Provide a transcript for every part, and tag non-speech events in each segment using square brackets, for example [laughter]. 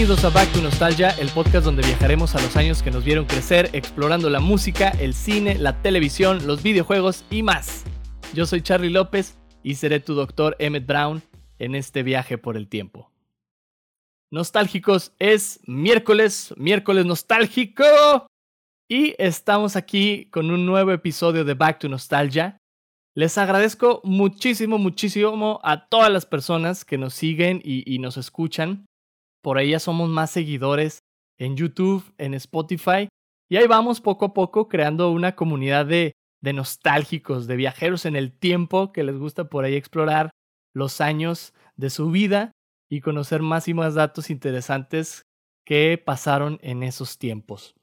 Bienvenidos a Back to Nostalgia, el podcast donde viajaremos a los años que nos vieron crecer explorando la música, el cine, la televisión, los videojuegos y más. Yo soy Charlie López y seré tu doctor Emmett Brown en este viaje por el tiempo. Nostálgicos, es miércoles, miércoles nostálgico. Y estamos aquí con un nuevo episodio de Back to Nostalgia. Les agradezco muchísimo, muchísimo a todas las personas que nos siguen y, y nos escuchan. Por ahí ya somos más seguidores en YouTube, en Spotify. Y ahí vamos poco a poco creando una comunidad de, de nostálgicos, de viajeros en el tiempo que les gusta por ahí explorar los años de su vida y conocer más y más datos interesantes que pasaron en esos tiempos.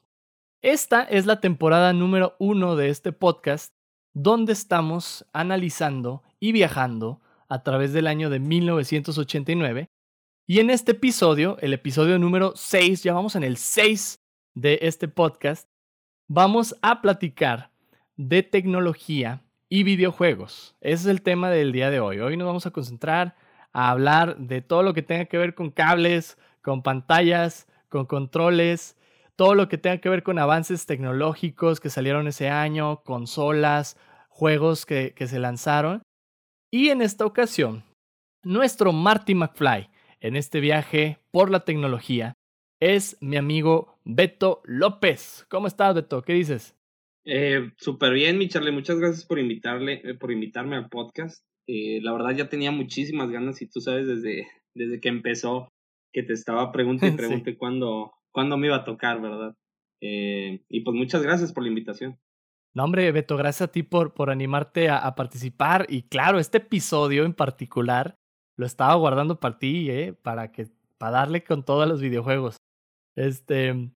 Esta es la temporada número uno de este podcast, donde estamos analizando y viajando a través del año de 1989 y en este episodio, el episodio número 6, ya vamos en el 6 de este podcast, vamos a platicar de tecnología y videojuegos. Ese es el tema del día de hoy. Hoy nos vamos a concentrar a hablar de todo lo que tenga que ver con cables, con pantallas, con controles, todo lo que tenga que ver con avances tecnológicos que salieron ese año, consolas, juegos que, que se lanzaron. Y en esta ocasión, nuestro Marty McFly en este viaje por la tecnología es mi amigo Beto López. ¿Cómo estás, Beto? ¿Qué dices? Eh, Súper bien, mi Charlie. Muchas gracias por, invitarle, eh, por invitarme al podcast. Eh, la verdad ya tenía muchísimas ganas y tú sabes desde, desde que empezó que te estaba preguntando y [laughs] pregunté cuándo, cuándo me iba a tocar, ¿verdad? Eh, y pues muchas gracias por la invitación. No, hombre, Beto, gracias a ti por, por animarte a, a, participar. Y claro, este episodio en particular lo estaba guardando para ti, ¿eh? Para que, para darle con todos los videojuegos. Este,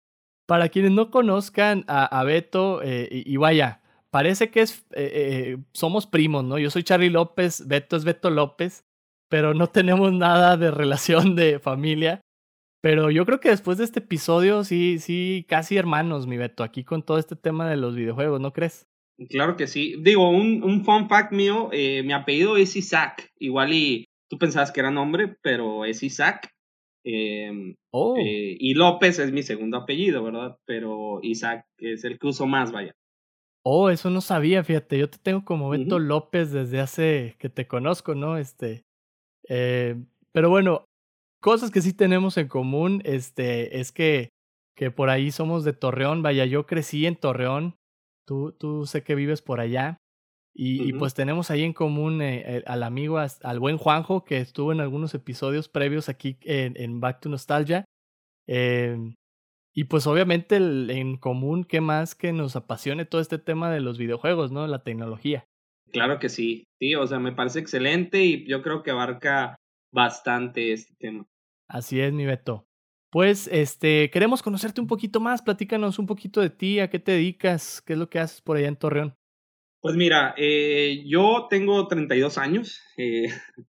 para quienes no conozcan a, a Beto, eh, y, vaya, parece que es, eh, eh, somos primos, ¿no? Yo soy Charlie López, Beto es Beto López, pero no [laughs] tenemos nada de relación de familia. Pero yo creo que después de este episodio, sí, sí, casi hermanos, mi Beto, aquí con todo este tema de los videojuegos, ¿no crees? Claro que sí. Digo, un, un fun fact mío, mi apellido es Isaac, igual y tú pensabas que era nombre, pero es Isaac. Eh, oh. eh, y López es mi segundo apellido, ¿verdad? Pero Isaac es el que uso más, vaya. Oh, eso no sabía, fíjate, yo te tengo como Beto uh -huh. López desde hace que te conozco, ¿no? Este, eh, pero bueno, cosas que sí tenemos en común, este, es que, que por ahí somos de Torreón, vaya, yo crecí en Torreón, tú, tú sé que vives por allá, y, uh -huh. y, pues tenemos ahí en común eh, eh, al amigo, al buen Juanjo, que estuvo en algunos episodios previos aquí en, en Back to Nostalgia. Eh, y pues obviamente el, en común, ¿qué más que nos apasione todo este tema de los videojuegos, ¿no? La tecnología. Claro que sí, sí, o sea, me parece excelente y yo creo que abarca bastante este tema. Así es, mi Beto. Pues, este, queremos conocerte un poquito más, platícanos un poquito de ti, a qué te dedicas, qué es lo que haces por allá en Torreón. Pues mira, eh, yo tengo 32 años. Eh, [laughs]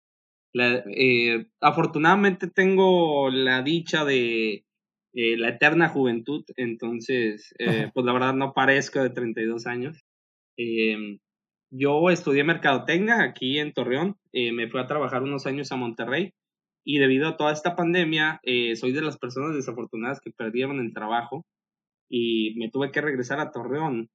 la, eh, afortunadamente tengo la dicha de eh, la eterna juventud, entonces, pues la verdad no parezco de 32 años. yo estudié mercadotecnia aquí en Torreón, me fui a trabajar unos años a Monterrey y debido a toda esta pandemia, soy de las personas desafortunadas que perdieron el trabajo y me tuve que regresar a Torreón.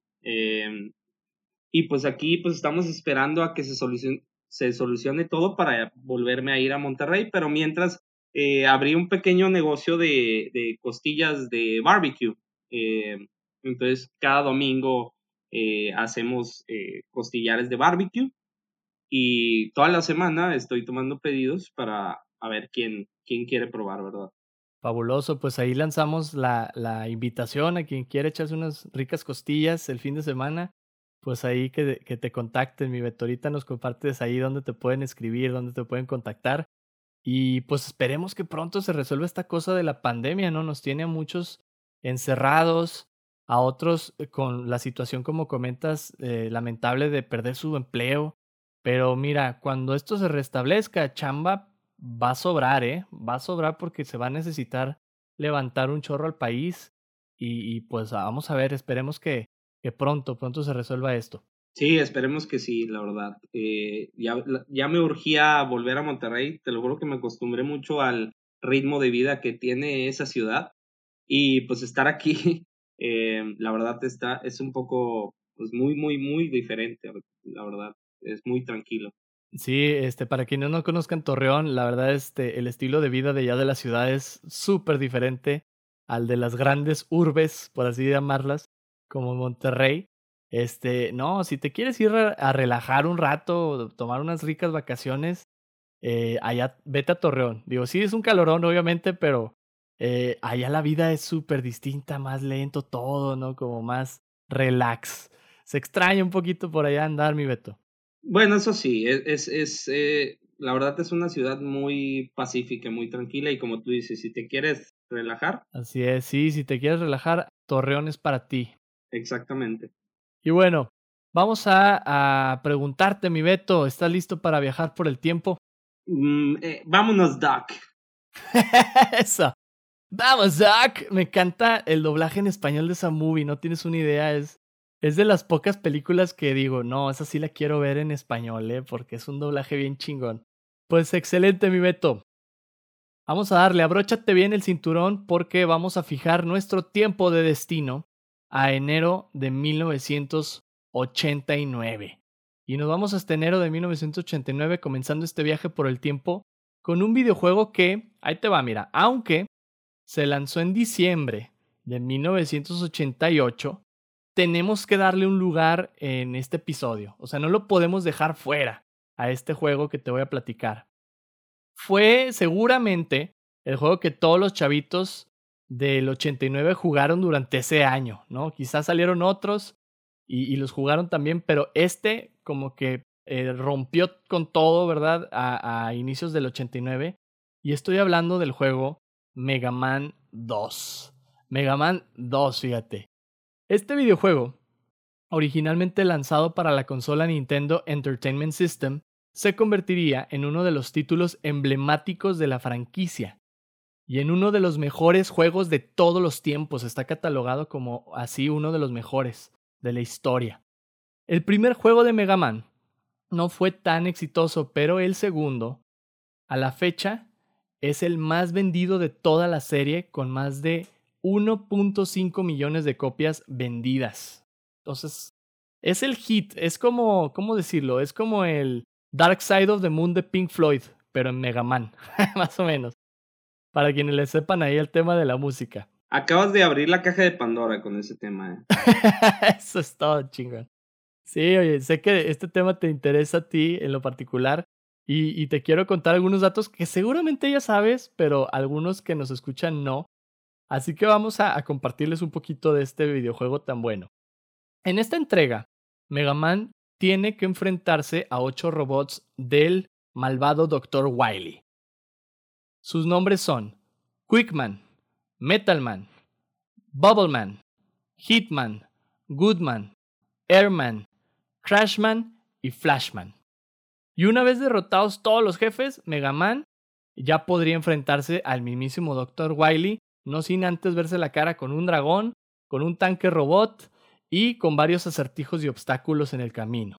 Y pues aquí pues estamos esperando a que se solucione, se solucione todo para volverme a ir a Monterrey, pero mientras eh, abrí un pequeño negocio de, de costillas de barbecue. Eh, entonces cada domingo eh, hacemos eh, costillares de barbecue y toda la semana estoy tomando pedidos para a ver quién, quién quiere probar, ¿verdad? Fabuloso, pues ahí lanzamos la, la invitación a quien quiera echarse unas ricas costillas el fin de semana pues ahí que, te contacten, mi Beto. Ahorita nos compartes ahí donde te pueden escribir, donde te pueden contactar. Y pues esperemos que pronto se resuelva esta cosa de la pandemia, ¿no? Nos tiene a muchos encerrados, a otros eh, con la situación, como comentas, eh, lamentable de perder su empleo. Pero mira, cuando esto se restablezca, chamba va a sobrar, ¿eh? Va a sobrar porque se va a necesitar levantar un chorro al país. Y, y pues vamos a ver, esperemos que, que pronto, pronto se resuelva esto. Sí, esperemos que sí, la verdad. Eh, ya, ya me urgía volver a Monterrey, te lo juro que me acostumbré mucho al ritmo de vida que tiene esa ciudad. Y pues estar aquí, [laughs] eh, la verdad está, es un poco, pues muy, muy, muy diferente, la verdad, es muy tranquilo. Sí, este, para quienes no conozcan Torreón, la verdad, este, el estilo de vida de allá de la ciudad es súper diferente al de las grandes urbes, por así llamarlas, como Monterrey. Este, no, si te quieres ir a relajar un rato, tomar unas ricas vacaciones, eh, allá vete a Torreón. Digo, sí es un calorón, obviamente, pero eh, allá la vida es súper distinta, más lento todo, ¿no? Como más relax. Se extraña un poquito por allá andar, mi Beto. Bueno, eso sí, e, es, es, eh, la verdad es una ciudad muy pacífica, muy tranquila y como tú dices, si te quieres relajar. Así es, sí, si te quieres relajar, Torreón es para ti. Exactamente. Y bueno, vamos a, preguntarte, mi Beto, ¿estás listo para viajar por el tiempo? Mm, eh, vámonos, Doc. [laughs] Eso. Vamos, Doc. Me encanta el doblaje en español de esa movie, no tienes una idea, es, es de las pocas películas que digo, no, esa sí la quiero ver en español, ¿eh? porque es un doblaje bien chingón. Pues excelente, mi Beto. Vamos a darle, abróchate bien el cinturón porque vamos a fijar nuestro tiempo de destino a enero de 1989. Y nos vamos hasta enero de 1989 comenzando este viaje por el tiempo con un videojuego que, ahí te va, mira, aunque se lanzó en diciembre de 1988, tenemos que darle un lugar en este episodio. O sea, no lo podemos dejar fuera a este juego que te voy a platicar. Fue seguramente el juego que todos los chavitos del 89 jugaron durante ese año, ¿no? Quizás salieron otros y, los jugaron también, pero este como que eh, rompió con todo, ¿verdad? A, a, inicios del 89. Y estoy hablando del juego Mega Man 2. Mega Man 2, fíjate. Este videojuego, originalmente lanzado para la consola Nintendo Entertainment System, se convertiría en uno de los títulos emblemáticos de la franquicia y en uno de los mejores juegos de todos los tiempos. Está catalogado como así uno de los mejores de la historia. El primer juego de Mega Man no fue tan exitoso, pero el segundo, a la fecha, es el más vendido de toda la serie con más de 1.5 millones de copias vendidas. Entonces, es el hit, es como, ¿cómo decirlo? Es como el Dark Side of the Moon de Pink Floyd, pero en Mega Man, [laughs] más o menos para quienes le sepan ahí el tema de la música. Acabas de abrir la caja de Pandora con ese tema. ¿eh? [laughs] Eso es todo, chingón. Sí, oye, sé que este tema te interesa a ti en lo particular y, te quiero contar algunos datos que seguramente ya sabes, pero algunos que nos escuchan no. Así que vamos a, a compartirles un poquito de este videojuego tan bueno. En esta entrega, Mega Man tiene que enfrentarse a ocho robots del malvado Dr. Wily. Sus nombres son Quickman, Metalman, Bubbleman, Hitman, Goodman, Airman, Crashman y Flashman. Y una vez derrotados todos los jefes, Mega Man ya podría enfrentarse al mismísimo Dr. Wily, no sin antes verse la cara con un dragón, con un tanque robot y con varios acertijos y obstáculos en el camino.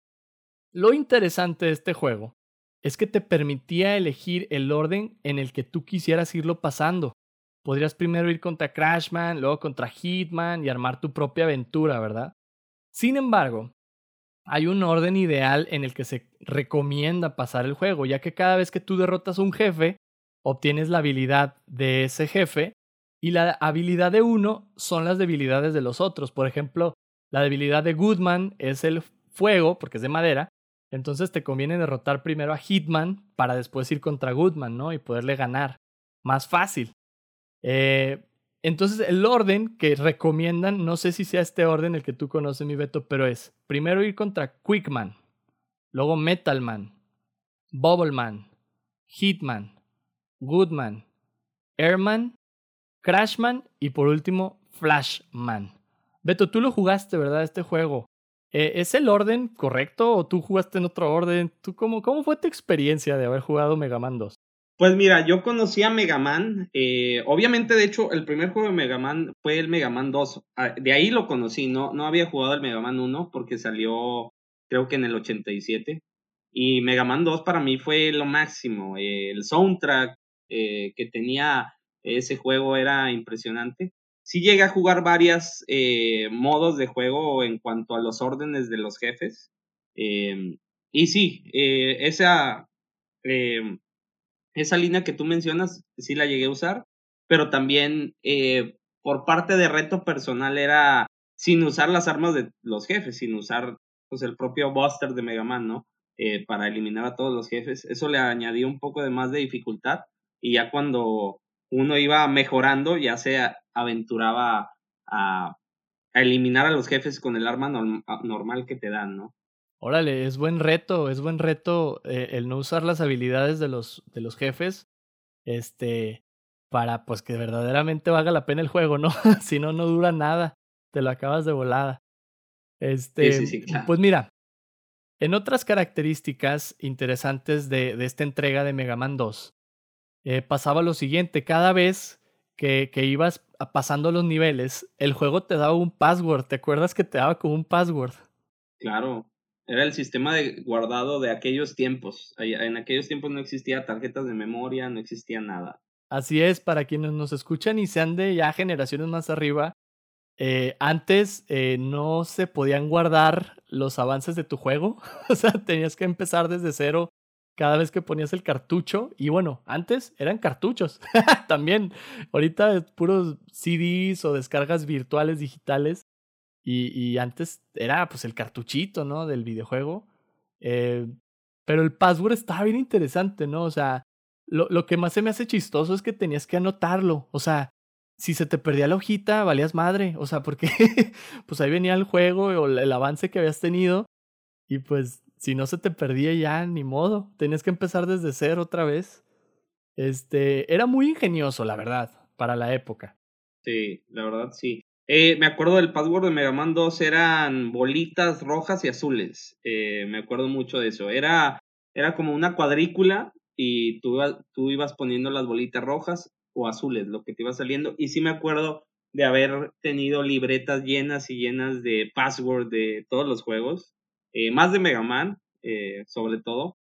Lo interesante de este juego es que te permitía elegir el orden en el que tú quisieras irlo pasando. Podrías primero ir contra Crashman, luego contra Hitman y armar tu propia aventura, ¿verdad? Sin embargo, hay un orden ideal en el que se recomienda pasar el juego, ya que cada vez que tú derrotas a un jefe, obtienes la habilidad de ese jefe y la habilidad de uno son las debilidades de los otros. Por ejemplo, la debilidad de Goodman es el fuego, porque es de madera, entonces te conviene derrotar primero a Hitman para después ir contra Goodman, ¿no? Y poderle ganar. Más fácil. Eh, entonces el orden que recomiendan, no sé si sea este orden el que tú conoces, mi Beto, pero es primero ir contra Quickman, luego Metalman, Bubbleman, Hitman, Goodman, Airman, Crashman y por último Flashman. Beto, tú lo jugaste, ¿verdad? Este juego. Eh, ¿Es el orden correcto o tú jugaste en otro orden? ¿Tú cómo, cómo fue tu experiencia de haber jugado Mega Man 2? Pues mira, yo conocí a Mega Man. Eh, obviamente, de hecho, el primer juego de Mega Man fue el Mega Man 2. Ah, de ahí lo conocí, no, no había jugado el Mega Man 1 porque salió creo que en el 87. Y Mega Man 2 para mí fue lo máximo. el soundtrack, eh, que tenía ese juego era impresionante. Sí llegué a jugar varias eh, modos de juego en cuanto a los órdenes de los jefes. Em, y sí, eh, esa, em, esa línea que tú mencionas, sí la llegué a usar, pero también por parte de reto personal era sin usar las armas de los jefes, sin usar pues, el propio Buster de Mega Man, ¿no? para eliminar a todos los jefes. Eso le añadía un poco de más de dificultad y ya cuando uno iba mejorando, ya se aventuraba a, eliminar a los jefes con el arma normal que te dan, ¿no? Órale, es buen reto, es buen reto eh, el no usar las habilidades de los, de los jefes, este, para pues que verdaderamente valga la pena el juego, ¿no? [laughs] si no, no dura nada, te lo acabas de volada. Este, sí, sí, claro. pues mira, en otras características interesantes de, de esta entrega de Mega Man 2, eh, pasaba lo siguiente, cada vez que, que ibas pasando los niveles, el juego te daba un password, ¿te acuerdas que te daba como un password? Claro, era el sistema de guardado de aquellos tiempos. En aquellos tiempos no existía tarjetas de memoria, no existía nada. Así es, para quienes nos escuchan y sean de ya generaciones más arriba, eh, antes eh, no se podían guardar los avances de tu juego, [laughs] o sea, tenías que empezar desde cero cada vez que ponías el cartucho. Y bueno, antes eran cartuchos [laughs] también. Ahorita es puros CDs o descargas virtuales digitales. Y, y, antes era pues el cartuchito, ¿no? Del videojuego. Eh, pero el password estaba bien interesante, ¿no? O sea, lo, lo que más se me hace chistoso es que tenías que anotarlo. O sea, si se te perdía la hojita, valías madre. O sea, porque [laughs] pues ahí venía el juego o el avance que habías tenido. Y pues si no se te perdía ya, ni modo. Tenías que empezar desde cero otra vez. Este, era muy ingenioso, la verdad, para la época. Sí, la verdad sí. Eh, me acuerdo del password de Mega Man 2 eran bolitas rojas y azules. Eh, me acuerdo mucho de eso. Era, era como una cuadrícula y tú, tú ibas poniendo las bolitas rojas o azules, lo que te iba saliendo. Y sí me acuerdo de haber tenido libretas llenas y llenas de password de todos los juegos. Eh, más de Mega Man, eh, sobre todo,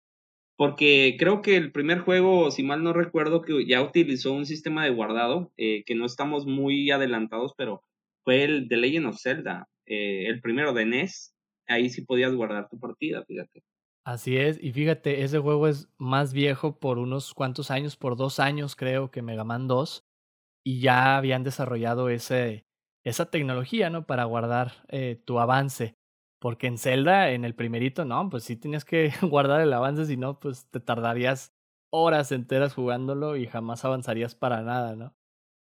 porque creo que el primer juego, si mal no recuerdo, que ya utilizó un sistema de guardado, eh, que no estamos muy adelantados, pero fue el de Legend of Zelda, el primero de NES, ahí sí podías guardar tu partida, fíjate. Así es, y fíjate, ese juego es más viejo por unos cuantos años, por dos años creo que Mega Man 2, y ya habían desarrollado ese, esa tecnología, ¿no? Para guardar tu avance. Porque en Zelda, en el primerito, no, pues sí tenías que [laughs] guardar el avance, si no, pues te tardarías horas enteras jugándolo y jamás avanzarías para nada, ¿no?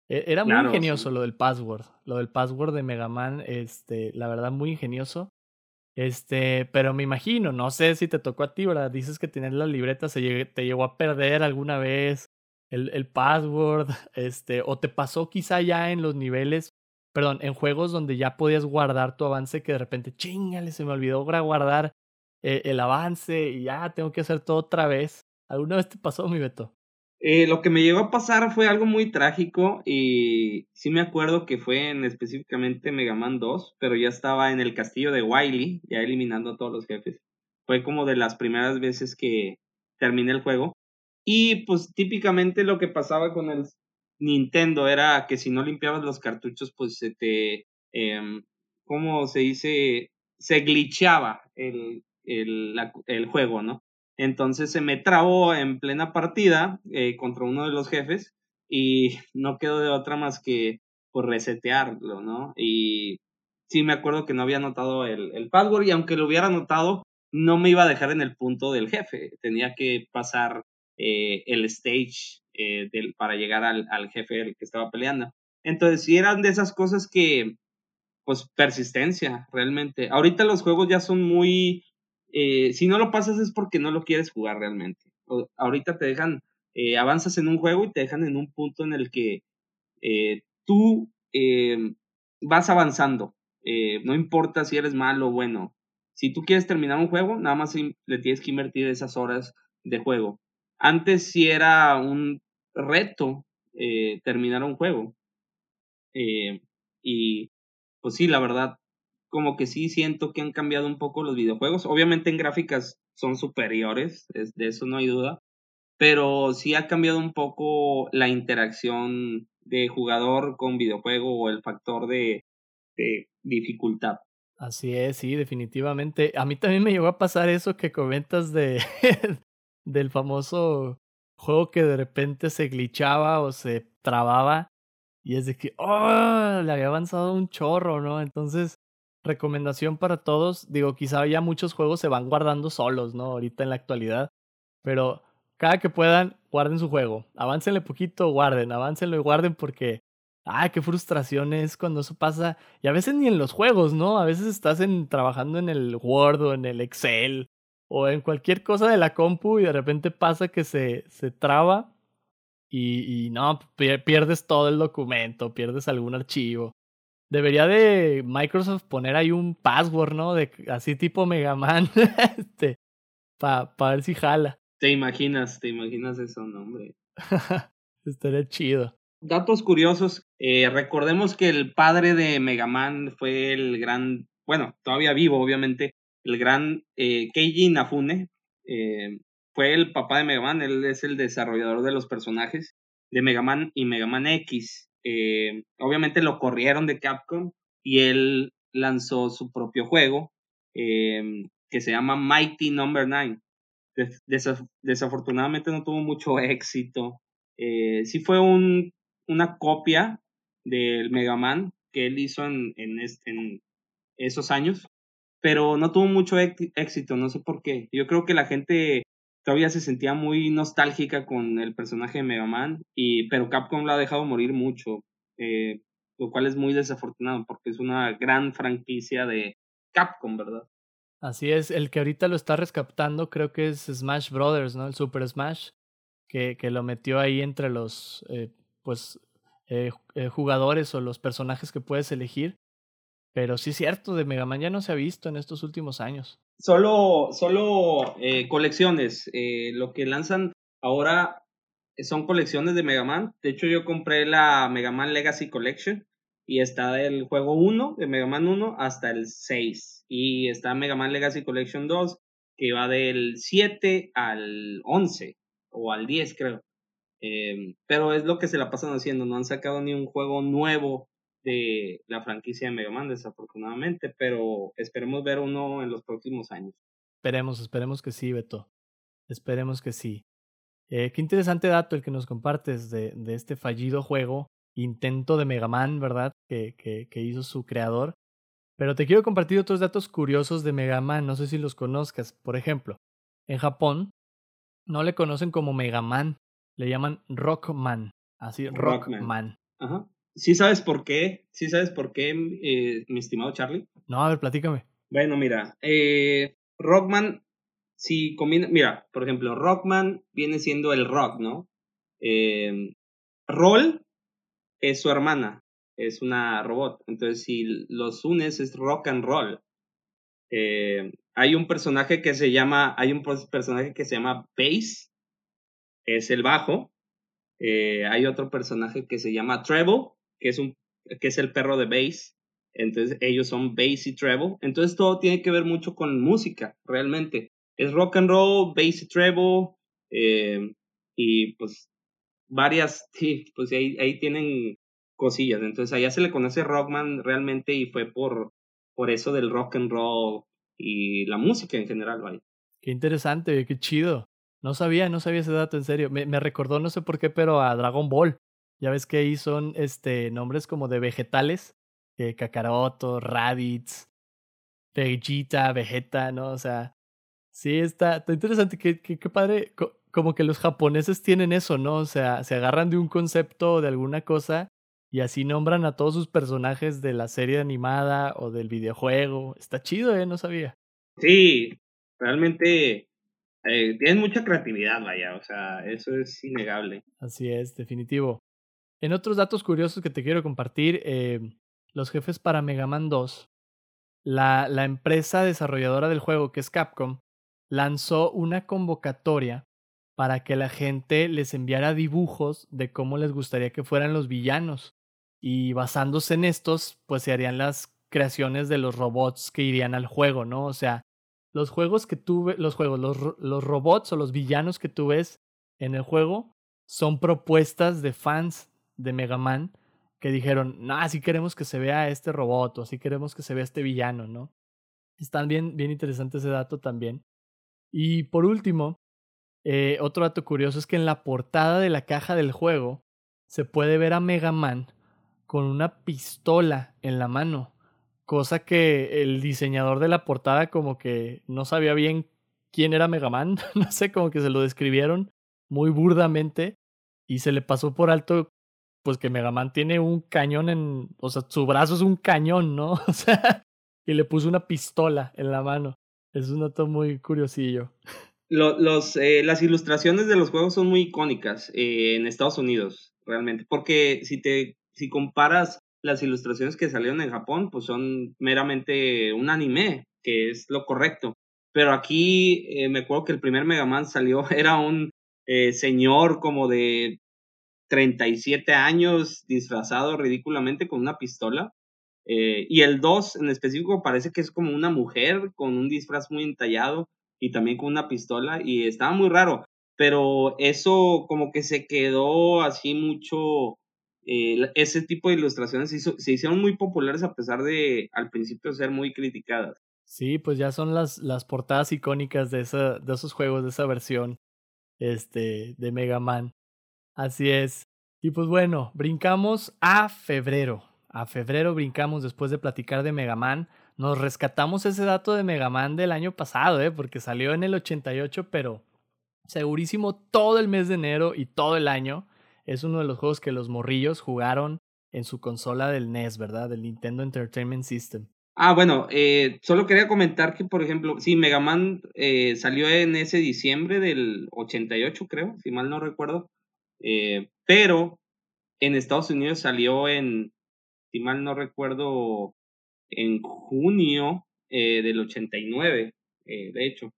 E-, era muy ingenioso lo del password, lo del password de Mega Man, este, la verdad muy ingenioso. Este, pero me imagino, no sé si te tocó a ti, ¿verdad? Dices que tienes la libreta, se te llegó a perder alguna vez el, el password, [laughs] este, o te pasó quizá ya en los niveles perdón, en juegos donde ya podías guardar tu avance que de repente, chingale, se me olvidó guardar eh, el avance y ya tengo que hacer todo otra vez. ¿Alguna vez te pasó, mi Beto? Eh, lo que me llegó a pasar fue algo muy trágico y sí me acuerdo que fue en específicamente Mega Man 2, pero ya estaba en el castillo de Wily, ya eliminando a todos los jefes. Fue como de las primeras veces que terminé el juego. Y pues típicamente lo que pasaba con el Nintendo era que si no limpiabas los cartuchos, pues se te, eh, ¿cómo se dice? Se glitchaba el, el, el, juego, ¿no? Entonces se me trabó en plena partida eh, contra uno de los jefes y [laughs] no quedó de otra más que por pues, resetearlo, ¿no? Y sí me acuerdo que no había anotado el, el password y aunque lo hubiera anotado, no me iba a dejar en el punto del jefe. Tenía que pasar eh, el stage eh, para llegar al, al jefe el que estaba peleando. Entonces, si eran de esas cosas que, pues, persistencia, realmente. Ahorita los juegos ya son muy, eh, si no lo pasas es porque no lo quieres jugar realmente. ahorita te dejan, eh, avanzas en un juego y te dejan en un punto en el que tú vas avanzando. no importa si eres malo o bueno. Si tú quieres terminar un juego, nada más le tienes que invertir esas horas de juego. Antes sí era un reto eh, terminar un juego. Eh, y pues sí, la verdad, como que sí siento que han cambiado un poco los videojuegos. Obviamente en gráficas son superiores, de eso no hay duda. pero sí ha cambiado un poco la interacción de jugador con videojuego o el factor de, de dificultad. Así es, sí, definitivamente. A mí también me llegó a pasar eso que comentas de [laughs] del famoso juego que de repente se glitchaba o se trababa y es de que, oh, le había avanzado un chorro, ¿no? Entonces, recomendación para todos, digo, quizá ya muchos juegos se van guardando solos, ¿no? Ahorita en la actualidad, pero cada que puedan, guarden su juego, aváncenle poquito, guarden, aváncenlo y guarden porque, ah, qué frustración es cuando eso pasa, y a veces ni en los juegos, ¿no? A veces estás en, trabajando en el Word o en el Excel o en cualquier cosa de la compu y de repente pasa que se, se traba y, y no, pierdes todo el documento, pierdes algún archivo. Debería de Microsoft poner ahí un password, ¿no? De así tipo Mega Man, [laughs] este, para pa ver si jala. Te imaginas, te imaginas eso, no, hombre. [laughs] Estaría chido. Datos curiosos. Eh, recordemos que el padre de Mega Man fue el gran, bueno, todavía vivo, obviamente, el gran eh, Keiji Inafune. Eh, fue el papá de Mega Man, él es el desarrollador de los personajes de Mega Man y Mega Man X. Eh, obviamente lo corrieron de Capcom y él lanzó su propio juego que se llama Mighty Number no. 9. desafortunadamente no tuvo mucho éxito. Sí fue un, una copia del Mega Man que él hizo en, en, en esos años, pero no tuvo mucho éxito, no sé por qué. Yo creo que la gente todavía se sentía muy nostálgica con el personaje de Mega Man, y, pero Capcom lo ha dejado morir mucho, eh, lo cual es muy desafortunado porque es una gran franquicia de Capcom, ¿verdad? Así es, el que ahorita lo está rescatando creo que es Smash Brothers, ¿no? El Super Smash, que, que lo metió ahí entre los eh, pues eh, jugadores o los personajes que puedes elegir. Pero sí es cierto, de Mega Man ya no se ha visto en estos últimos años. Solo, solo eh, colecciones. Eh, lo que lanzan ahora son colecciones de Mega Man. De hecho, yo compré la Mega Man Legacy Collection y está del juego 1, de Mega Man 1, hasta el 6. Y está Mega Man Legacy Collection 2, que va del 7 al 11 o al 10, creo. Eh, pero es lo que se la pasan haciendo. No han sacado ni un juego nuevo de la franquicia de Mega Man, desafortunadamente, pero esperemos ver uno en los próximos años. Esperemos, esperemos que sí, Beto. Esperemos que sí. Eh, qué interesante dato el que nos compartes de, de este fallido juego, intento de Mega Man, ¿verdad? Que, que, que hizo su creador. Pero te quiero compartir otros datos curiosos de Mega Man, no sé si los conozcas. Por ejemplo, en Japón no le conocen como Mega Man, le llaman Rockman. Así, Rockman. Rockman. Ajá. ¿Sí sabes por qué? ¿Sí sabes por qué, eh, mi estimado Charlie? No, a ver, platícame. Bueno, mira, eh, Rockman, si combina, mira, por ejemplo, Rockman viene siendo el rock, ¿no? Eh, Roll es su hermana, es una robot, entonces si los unes es rock and roll. Eh, hay un personaje que se llama, hay un personaje que se llama Bass, es el bajo. Eh, hay otro personaje que se llama Treble, que es, un, que es el perro de bass. Entonces ellos son bass y treble. Entonces todo tiene que ver mucho con música, realmente. Es rock and roll, bass y treble. Eh, y pues varias, [laughs] sí, pues ahí, ahí tienen cosillas. Entonces allá se le conoce Rockman realmente y fue por, por eso del rock and roll y la música en general, vaya. Qué interesante, qué chido. No sabía, no sabía ese dato, en serio. Me, me recordó, no sé por qué, pero a Dragon Ball. Ya ves que ahí son este, nombres como de vegetales, eh, Kakaroto, Raditz, Vegeta, Vegeta, ¿no? O sea, sí, está, está interesante, qué, qué, qué padre, como que los japoneses tienen eso, ¿no? O sea, se agarran de un concepto de alguna cosa y así nombran a todos sus personajes de la serie animada o del videojuego. Está chido, ¿eh? No sabía. Sí, realmente eh, tienen mucha creatividad, vaya, o sea, eso es innegable. Así es, definitivo. En otros datos curiosos que te quiero compartir, eh, los jefes para Mega Man 2, la, empresa desarrolladora del juego, que es Capcom, lanzó una convocatoria para que la gente les enviara dibujos de cómo les gustaría que fueran los villanos. Y basándose en estos, pues se harían las creaciones de los robots que irían al juego, ¿no? O sea, los juegos que tuve, los juegos, los, los robots o los villanos que tú ves en el juego son propuestas de fans de Mega Man que dijeron, no, así queremos que se vea este robot o así queremos que se vea este villano, ¿no? Están bien, bien interesante ese dato también. Y por último, eh, otro dato curioso es que en la portada de la caja del juego se puede ver a Mega Man con una pistola en la mano, cosa que el diseñador de la portada como que no sabía bien quién era Mega Man, [laughs] no sé, como que se lo describieron muy burdamente y se le pasó por alto pues que Mega Man tiene un cañón en, o sea, su brazo es un cañón, ¿no? [laughs] O sea, y le puso una pistola en la mano. Es un dato muy curiosillo. Los, eh, las ilustraciones de los juegos son muy icónicas eh, en Estados Unidos, realmente, porque si te si comparas las ilustraciones que salieron en Japón, pues son meramente un anime, que es lo correcto. Pero aquí eh, me acuerdo que el primer Mega Man salió, [laughs] era un señor como de 37 años disfrazado ridículamente con una pistola. Eh, y el 2 en específico parece que es como una mujer con un disfraz muy entallado y también con una pistola y estaba muy raro. Pero eso como que se quedó así mucho, eh, ese tipo de ilustraciones se, hicieron muy populares a pesar de al principio ser muy criticadas. Sí, pues ya son las, las portadas icónicas de, esa, de esos juegos, de esa versión este, de Mega Man. Así es. Y pues bueno, brincamos a febrero. A febrero brincamos después de platicar de Mega Man. Nos rescatamos ese dato de Mega Man del año pasado, ¿eh? porque salió en el 88, pero segurísimo todo el mes de enero y todo el año. Es uno de los juegos que los morrillos jugaron en su consola del NES, ¿verdad? Del Nintendo Entertainment System. Ah, bueno, eh, solo quería comentar que, por ejemplo, sí, Mega Man eh, salió en ese diciembre del 88, creo, si mal no recuerdo. Eh, pero en Estados Unidos salió en, si mal no recuerdo, en junio eh, del 89, eh, de hecho.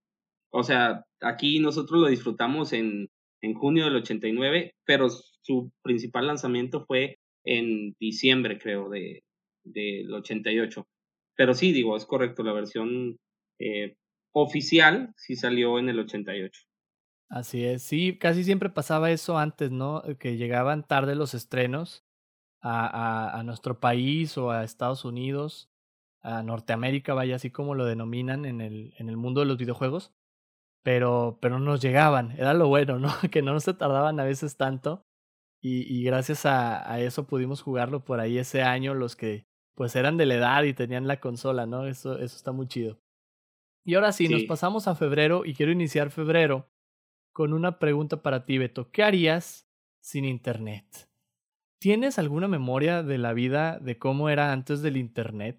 O sea, aquí nosotros lo disfrutamos en, en junio del 89, pero su principal lanzamiento fue en diciembre, creo, de, del 88. Pero sí, digo, es correcto, la versión eh, oficial sí salió en el 88. Así es, sí, casi siempre pasaba eso antes, ¿no? Eh, que llegaban tarde los estrenos a, a, a, nuestro país o a Estados Unidos, a Norteamérica, vaya, así como lo denominan en el, en el mundo de los videojuegos, pero, pero nos llegaban, era lo bueno, ¿no? [laughs] que no se tardaban a veces tanto y, y gracias a, a eso pudimos jugarlo por ahí ese año los que pues eran de la edad y tenían la consola, ¿no? Eso, eso está muy chido. Y ahora sí, sí. nos pasamos a febrero y quiero iniciar febrero con una pregunta para ti, Beto. ¿Qué harías sin Internet? ¿Tienes alguna memoria de la vida de cómo era antes del Internet?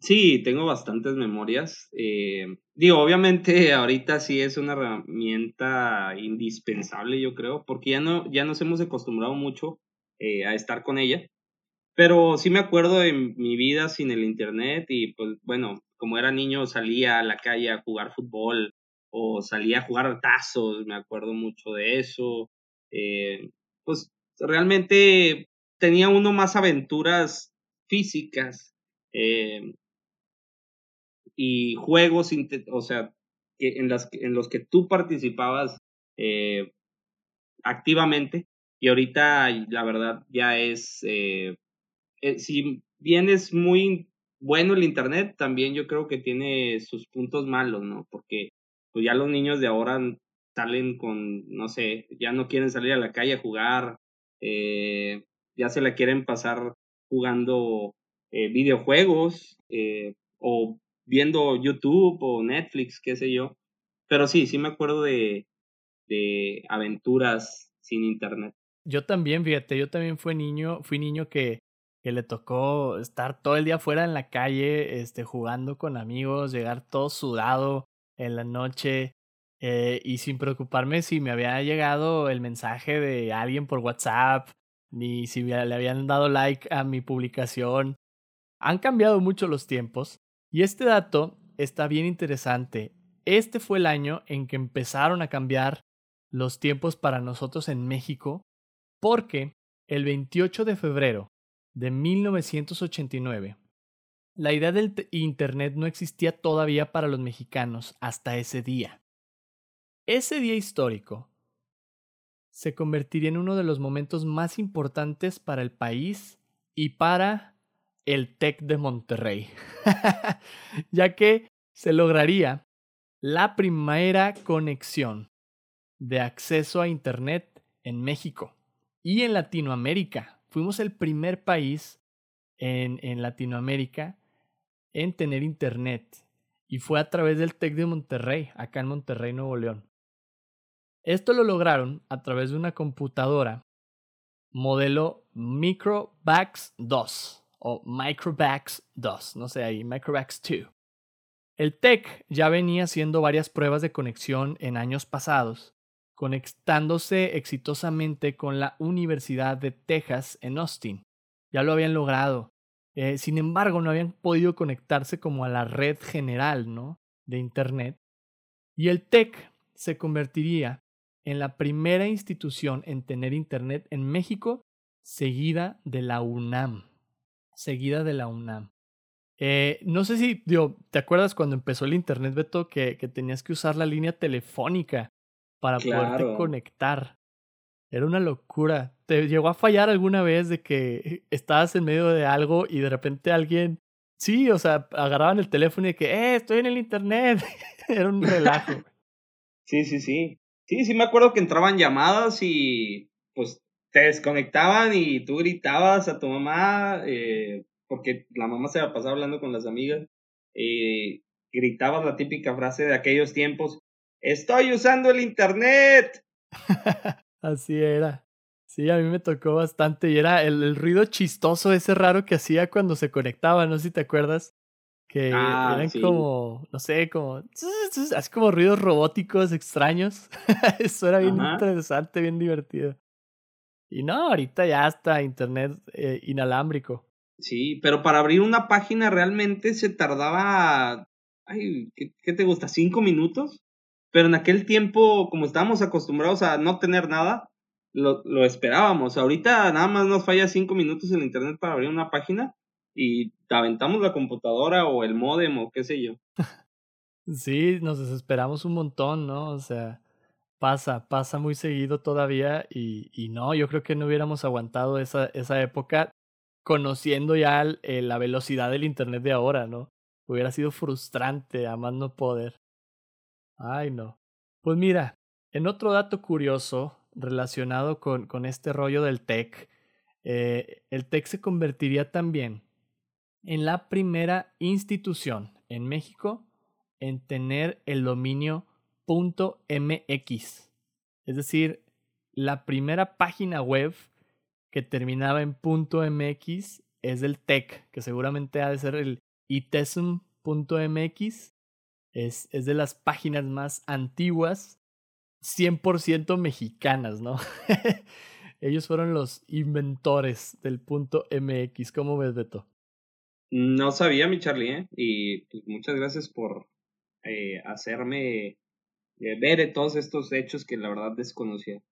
Sí, tengo bastantes memorias. Eh, digo, obviamente [laughs] ahorita sí es una herramienta indispensable, yo creo, porque ya, no, ya nos hemos acostumbrado mucho eh, a estar con ella. Pero sí me acuerdo de mi vida sin el Internet y pues bueno, como era niño salía a la calle a jugar fútbol, o salía a jugar tazos, me acuerdo mucho de eso. Eh, pues realmente tenía uno más aventuras físicas eh, y juegos, o sea, que en, las, en los que tú participabas eh, activamente y ahorita la verdad ya es, eh, si bien es muy bueno el Internet, también yo creo que tiene sus puntos malos, ¿no? Porque pues ya los niños de ahora salen con, no sé, ya no quieren salir a la calle a jugar, eh, ya se la quieren pasar jugando eh, videojuegos eh, o viendo YouTube o Netflix, qué sé yo. Pero sí, sí me acuerdo de, de aventuras sin internet. Yo también, fíjate, yo también fui niño, fui niño que, que le tocó estar todo el día fuera en la calle, este, jugando con amigos, llegar todo sudado, en la noche eh, y sin preocuparme si me había llegado el mensaje de alguien por WhatsApp, ni si le habían dado like a mi publicación. Han cambiado mucho los tiempos y este dato está bien interesante. Este fue el año en que empezaron a cambiar los tiempos para nosotros en México porque el 28 de febrero de 1989 la idea del Internet no existía todavía para los mexicanos hasta ese día. Ese día histórico se convertiría en uno de los momentos más importantes para el país y para el TEC de Monterrey, [laughs] ya que se lograría la primera conexión de acceso a Internet en México y en Latinoamérica. Fuimos el primer país en, en Latinoamérica en tener Internet y fue a través del TEC de Monterrey, acá en Monterrey, Nuevo León. Esto lo lograron a través de una computadora modelo Microbax 2 o Microbax 2, no sé ahí, Microbax 2. El TEC ya venía haciendo varias pruebas de conexión en años pasados, conectándose exitosamente con la Universidad de Texas en Austin. Ya lo habían logrado. Eh, sin embargo, no habían podido conectarse como a la red general ¿no? de Internet. Y el TEC se convertiría en la primera institución en tener Internet en México, seguida de la UNAM. Seguida de la UNAM. Eh, no sé si, digo, ¿te acuerdas cuando empezó el Internet, Beto, que, que tenías que usar la línea telefónica para poderte conectar? Era una locura. ¿Te llegó a fallar alguna vez de que estabas en medio de algo y de repente alguien, sí, o sea, agarraban el teléfono y de que, eh, estoy en el Internet? [laughs] Era un relajo. [laughs] sí, sí, sí. Sí, sí me acuerdo que entraban llamadas y pues te desconectaban y tú gritabas a tu mamá, eh, porque la mamá se la pasaba hablando con las amigas, y gritabas la típica frase de aquellos tiempos, estoy usando el internet. [laughs] Así era. Sí, a mí me tocó bastante y era el, el, ruido chistoso ese raro que hacía cuando se conectaba, no sé si te acuerdas que ah, eran como, no sé, como, así como ruidos robóticos extraños. [laughs] Eso era bien interesante, bien divertido. Y no, ahorita ya está internet eh, inalámbrico. Sí, pero para abrir una página realmente se tardaba, ay, ¿qué, ¿qué, te gusta? ¿Cinco minutos? Pero en aquel tiempo, como estábamos acostumbrados a no tener nada, lo, lo esperábamos. Ahorita nada más nos falla cinco minutos en internet para abrir una página y aventamos la computadora o el modem o qué sé yo. [laughs] Sí, nos desesperamos un montón, ¿no? O sea, pasa, pasa muy seguido todavía y, y no, yo creo que no hubiéramos aguantado esa, esa época conociendo ya eh, la velocidad del Internet de ahora, ¿no? Hubiera sido frustrante a más no poder. Ay, no. Pues mira, en otro dato curioso relacionado con, con este rollo del tech, eh, el tech se convertiría también en la primera institución en México en tener el dominio .mx. Es decir, la primera página web que terminaba en .mx es del TEC, que seguramente ha de ser el itesum.mx. Es, es de las páginas más antiguas, 100% mexicanas, ¿no? [laughs] Ellos fueron los inventores del .mx. ¿Cómo ves, Beto? No sabía, mi Charlie, ¿eh? y pues, muchas gracias por eh, hacerme eh, ver todos estos hechos que la verdad desconocía.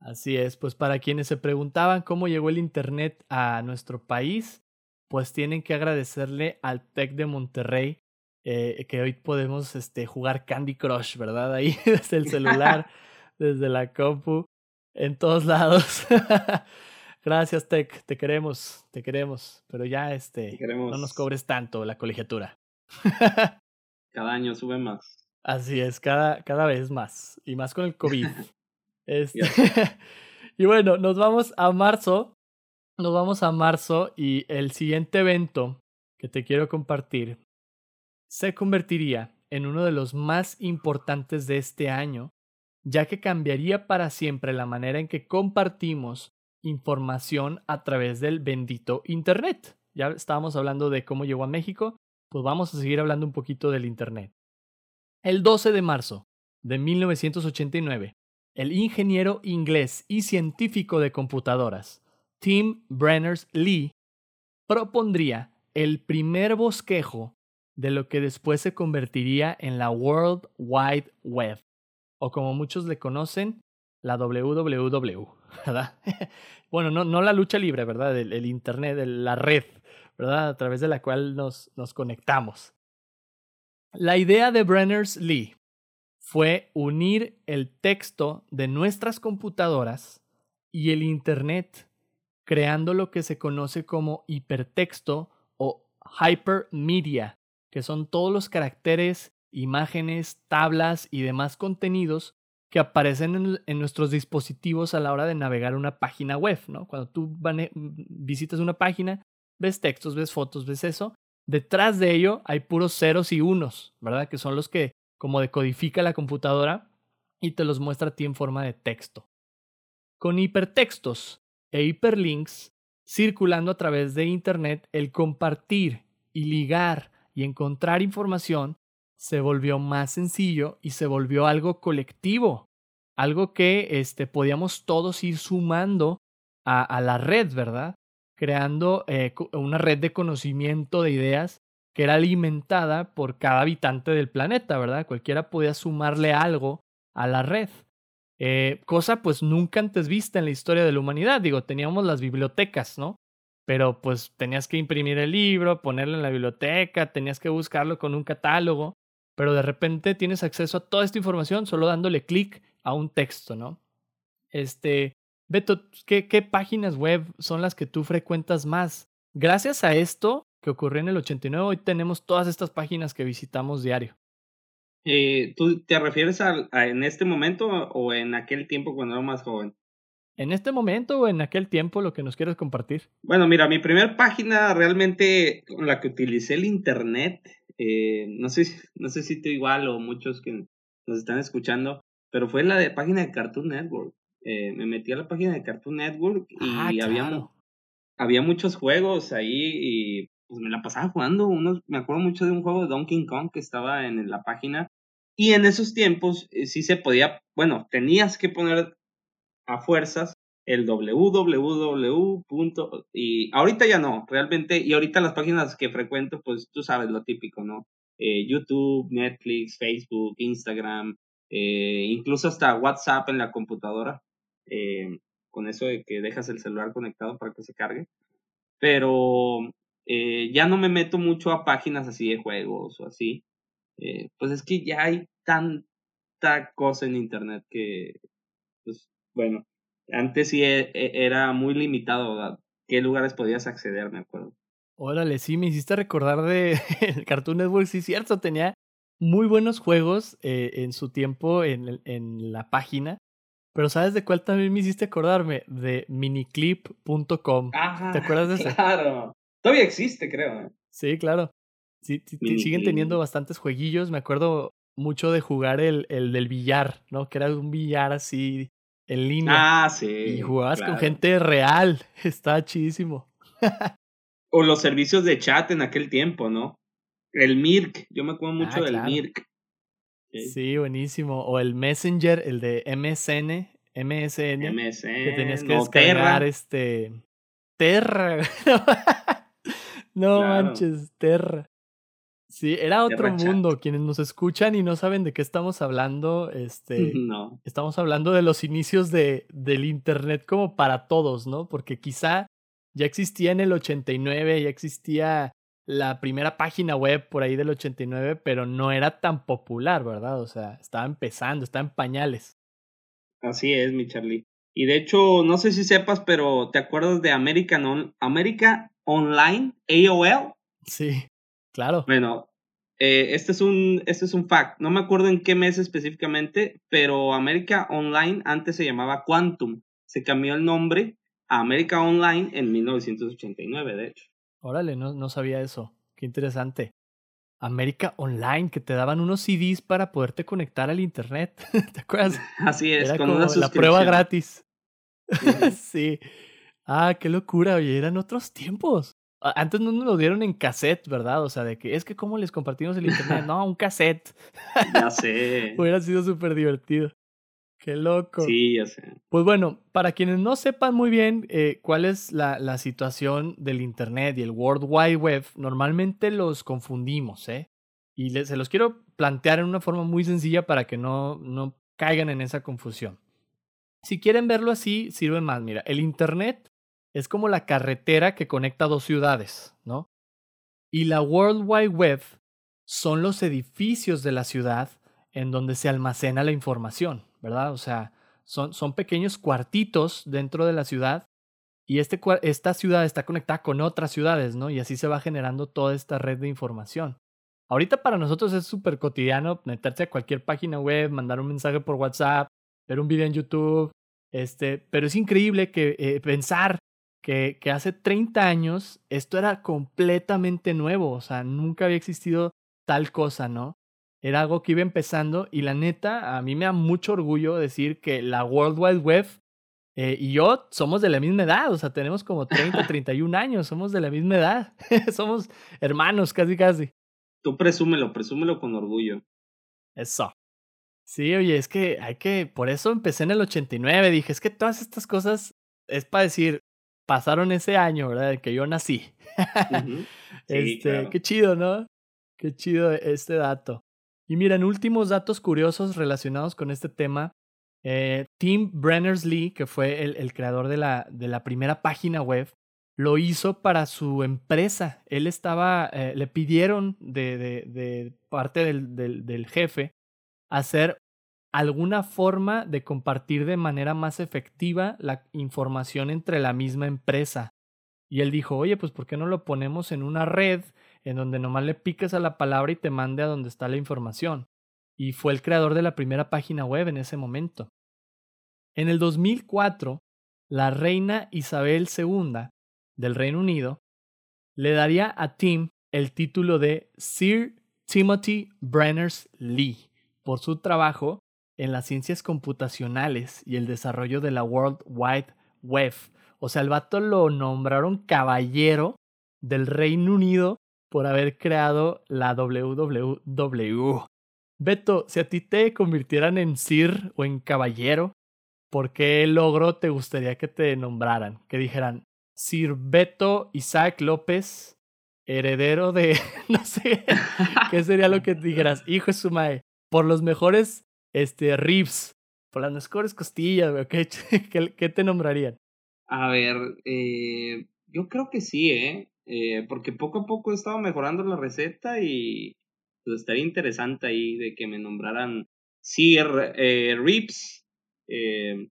Así es, pues para quienes se preguntaban cómo llegó el Internet a nuestro país, pues tienen que agradecerle al TEC de Monterrey, eh, que hoy podemos este, jugar Candy Crush, ¿verdad? Ahí [laughs] desde el celular, [laughs] desde la compu, en todos lados. [laughs] Gracias, Tech. Te queremos, te queremos. Pero ya este no nos cobres tanto la colegiatura. cada año sube más. Así es, cada, cada vez más. Y más con el COVID. este... y bueno, nos vamos a marzo. Nos vamos a marzo y el siguiente evento que te quiero compartir se convertiría en uno de los más importantes de este año, ya que cambiaría para siempre la manera en que compartimos información a través del bendito Internet. Ya estábamos hablando de cómo llegó a México, pues vamos a seguir hablando un poquito del Internet. El 12 de marzo de 1989, el ingeniero inglés y científico de computadoras, Tim Berners-Lee, propondría el primer bosquejo de lo que después se convertiría en la World Wide Web, o como muchos le conocen, la WWW, [laughs] bueno, no, no la lucha libre, ¿verdad? El, Internet, la red, ¿verdad? A través de la cual nos, nos conectamos. La idea de Brenners Lee fue unir el texto de nuestras computadoras y el Internet, creando lo que se conoce como hipertexto o hypermedia, que son todos los caracteres, imágenes, tablas y demás contenidos que aparecen en, nuestros dispositivos a la hora de navegar una página web, ¿no? Cuando tú visitas una página, ves textos, ves fotos, ves eso. Detrás de ello hay puros ceros y unos, ¿verdad? Que son los que como decodifica la computadora y te los muestra a ti en forma de texto. Con hipertextos e hiperlinks circulando a través de Internet, el compartir y ligar y encontrar información se volvió más sencillo y se volvió algo colectivo, algo que este, podíamos todos ir sumando a, la red, ¿verdad? Creando eh, una red de conocimiento de ideas que era alimentada por cada habitante del planeta, ¿verdad? Cualquiera podía sumarle algo a la red. Eh, cosa pues nunca antes vista en la historia de la humanidad. Digo, teníamos las bibliotecas, ¿no? Pero pues tenías que imprimir el libro, ponerlo en la biblioteca, tenías que buscarlo con un catálogo pero de repente tienes acceso a toda esta información solo dándole clic a un texto, ¿no? Este, Beto, ¿qué, ¿qué, páginas web son las que tú frecuentas más? Gracias a esto que ocurrió en el 89, hoy tenemos todas estas páginas que visitamos diario. Eh, ¿Tú te refieres a, en este momento o en aquel tiempo cuando era más joven? En este momento o en aquel tiempo, lo que nos quieres compartir. Bueno, mira, mi primera página realmente con la que utilicé el Internet eh, no, sé, no sé si tú igual o muchos que nos están escuchando, pero fue la de página de Cartoon Network. Eh, me metí a la página de Cartoon Network y ah, había, había muchos juegos ahí y pues me la pasaba jugando. Unos, me acuerdo mucho de un juego de Donkey Kong que estaba en la página. Y en esos tiempos eh, sí se podía, bueno, tenías que poner a fuerzas el www. y ahorita ya no, realmente, y ahorita las páginas que frecuento, pues tú sabes lo típico, ¿no? Eh, YouTube, Netflix, Facebook, Instagram, eh, incluso hasta WhatsApp en la computadora, eh, con eso de que dejas el celular conectado para que se cargue. Pero ya no me meto mucho a páginas así de juegos o así. pues es que ya hay tanta cosa en Internet que, bueno, antes sí e, e, era muy limitado a qué lugares podías acceder, me acuerdo. Órale, sí, me hiciste recordar de [laughs] Cartoon Network, sí, cierto, tenía muy buenos juegos eh, en su tiempo en, en la página. Pero ¿sabes de cuál también me hiciste acordarme? De miniclip.com. ¿Te acuerdas de [laughs] eso? Claro. Todavía existe, creo. ¿eh? Sí, claro. Sí, siguen teniendo bastantes jueguillos. Me acuerdo mucho de jugar el, el del billar, ¿no? Que era un billar así en línea. Ah, sí. Y jugabas con gente real. [laughs] Está chidísimo. o los servicios de chat en aquel tiempo, ¿no? El Mirk, yo me acuerdo mucho ah, del Mirk. Sí. buenísimo. O el Messenger, el de MSN, MSN. MSN. Que tenías que descargar este. Terra. [laughs] no manches, Terra. Sí, era otro mundo. Quienes nos escuchan y no saben de qué estamos hablando, este, no. estamos hablando de los inicios de, del Internet como para todos, ¿no? Porque quizá ya existía en el 89, ya existía la primera página web por ahí del 89, pero no era tan popular, ¿verdad? O sea, estaba empezando, estaba en pañales. Así es, mi Charlie. Y de hecho, no sé si sepas, pero ¿te acuerdas de American America Online, AOL? Sí. Claro. Bueno, eh, este, es un, este es un fact. No me acuerdo en qué mes específicamente, pero América Online antes se llamaba Quantum. Se cambió el nombre a América Online en 1989, de hecho. Órale, no, no sabía eso. Qué interesante. América Online, que te daban unos CDs para poderte conectar al internet. [laughs] ¿Te acuerdas? [laughs] Así es, Era con como la prueba gratis. [laughs] sí. Ah, qué locura, oye, eran otros tiempos. Antes no nos lo dieron en cassette, ¿verdad? O sea, de que es que cómo les compartimos el internet. [laughs] No, un cassette. ya sé. [laughs] Hubiera sido súper divertido. Qué loco. Sí, ya sé. Pues bueno, para quienes no sepan muy bien eh, cuál es la, la, situación del Internet y el World Wide Web, normalmente los confundimos, ¿eh? Y se los quiero plantear en una forma muy sencilla para que no, no caigan en esa confusión. Si quieren verlo así, sirve más. Mira, el Internet es como la carretera que conecta dos ciudades, ¿no? Y la World Wide Web son los edificios de la ciudad en donde se almacena la información, ¿verdad? O sea, son, son pequeños cuartitos dentro de la ciudad y este, esta ciudad está conectada con otras ciudades, ¿no? Y así se va generando toda esta red de información. Ahorita para nosotros es súper cotidiano meterse a cualquier página web, mandar un mensaje por WhatsApp, ver un video en YouTube, este, pero es increíble que eh, pensar que, que hace 30 años esto era completamente nuevo, o sea, nunca había existido tal cosa, ¿no? Era algo que iba empezando y la neta, a mí me da mucho orgullo decir que la World Wide Web eh, y yo somos de la misma edad, o sea, tenemos como 30, 31 [laughs] años, somos de la misma edad, [laughs] somos hermanos casi, casi. Tú presúmelo, presúmelo con orgullo. Eso. Sí, oye, es que hay que, por eso empecé en el 89, dije, es que todas estas cosas es para decir, pasaron ese año, ¿verdad? que yo nací. [laughs] este, qué chido, ¿no? Qué chido este dato. Y miren, últimos datos curiosos relacionados con este tema. Eh, Tim Berners-Lee, que fue el, creador de la, de la, primera página web, lo hizo para su empresa. Él estaba, eh, le pidieron de, de, parte del, del, del, jefe hacer alguna forma de compartir de manera más efectiva la información entre la misma empresa. Y él dijo, oye, pues ¿por qué no lo ponemos en una red en donde nomás le piques a la palabra y te mande a donde está la información? y fue el creador de la primera página web en ese momento. En el 2004, la reina Isabel II del Reino Unido le daría a Tim el título de Sir Timothy Brenners-Lee por su trabajo en las ciencias computacionales y el desarrollo de la World Wide Web. O sea, el vato lo nombraron caballero del Reino Unido por haber creado la WWW. Beto, si a ti te convirtieran en Sir o en caballero, ¿por qué logro te gustaría que te nombraran? Que dijeran Sir Beto Isaac López, heredero de, [laughs] no sé, ¿qué sería lo que dijeras? Hijo de su madre, por los mejores este, ribs, por las mejores costillas, ¿qué, qué, te nombrarían? A ver, eh, yo creo que sí, ¿eh? ¿eh? Porque poco a poco he estado mejorando la receta y pues estaría interesante ahí de que me nombraran Sir eh, Rips eh,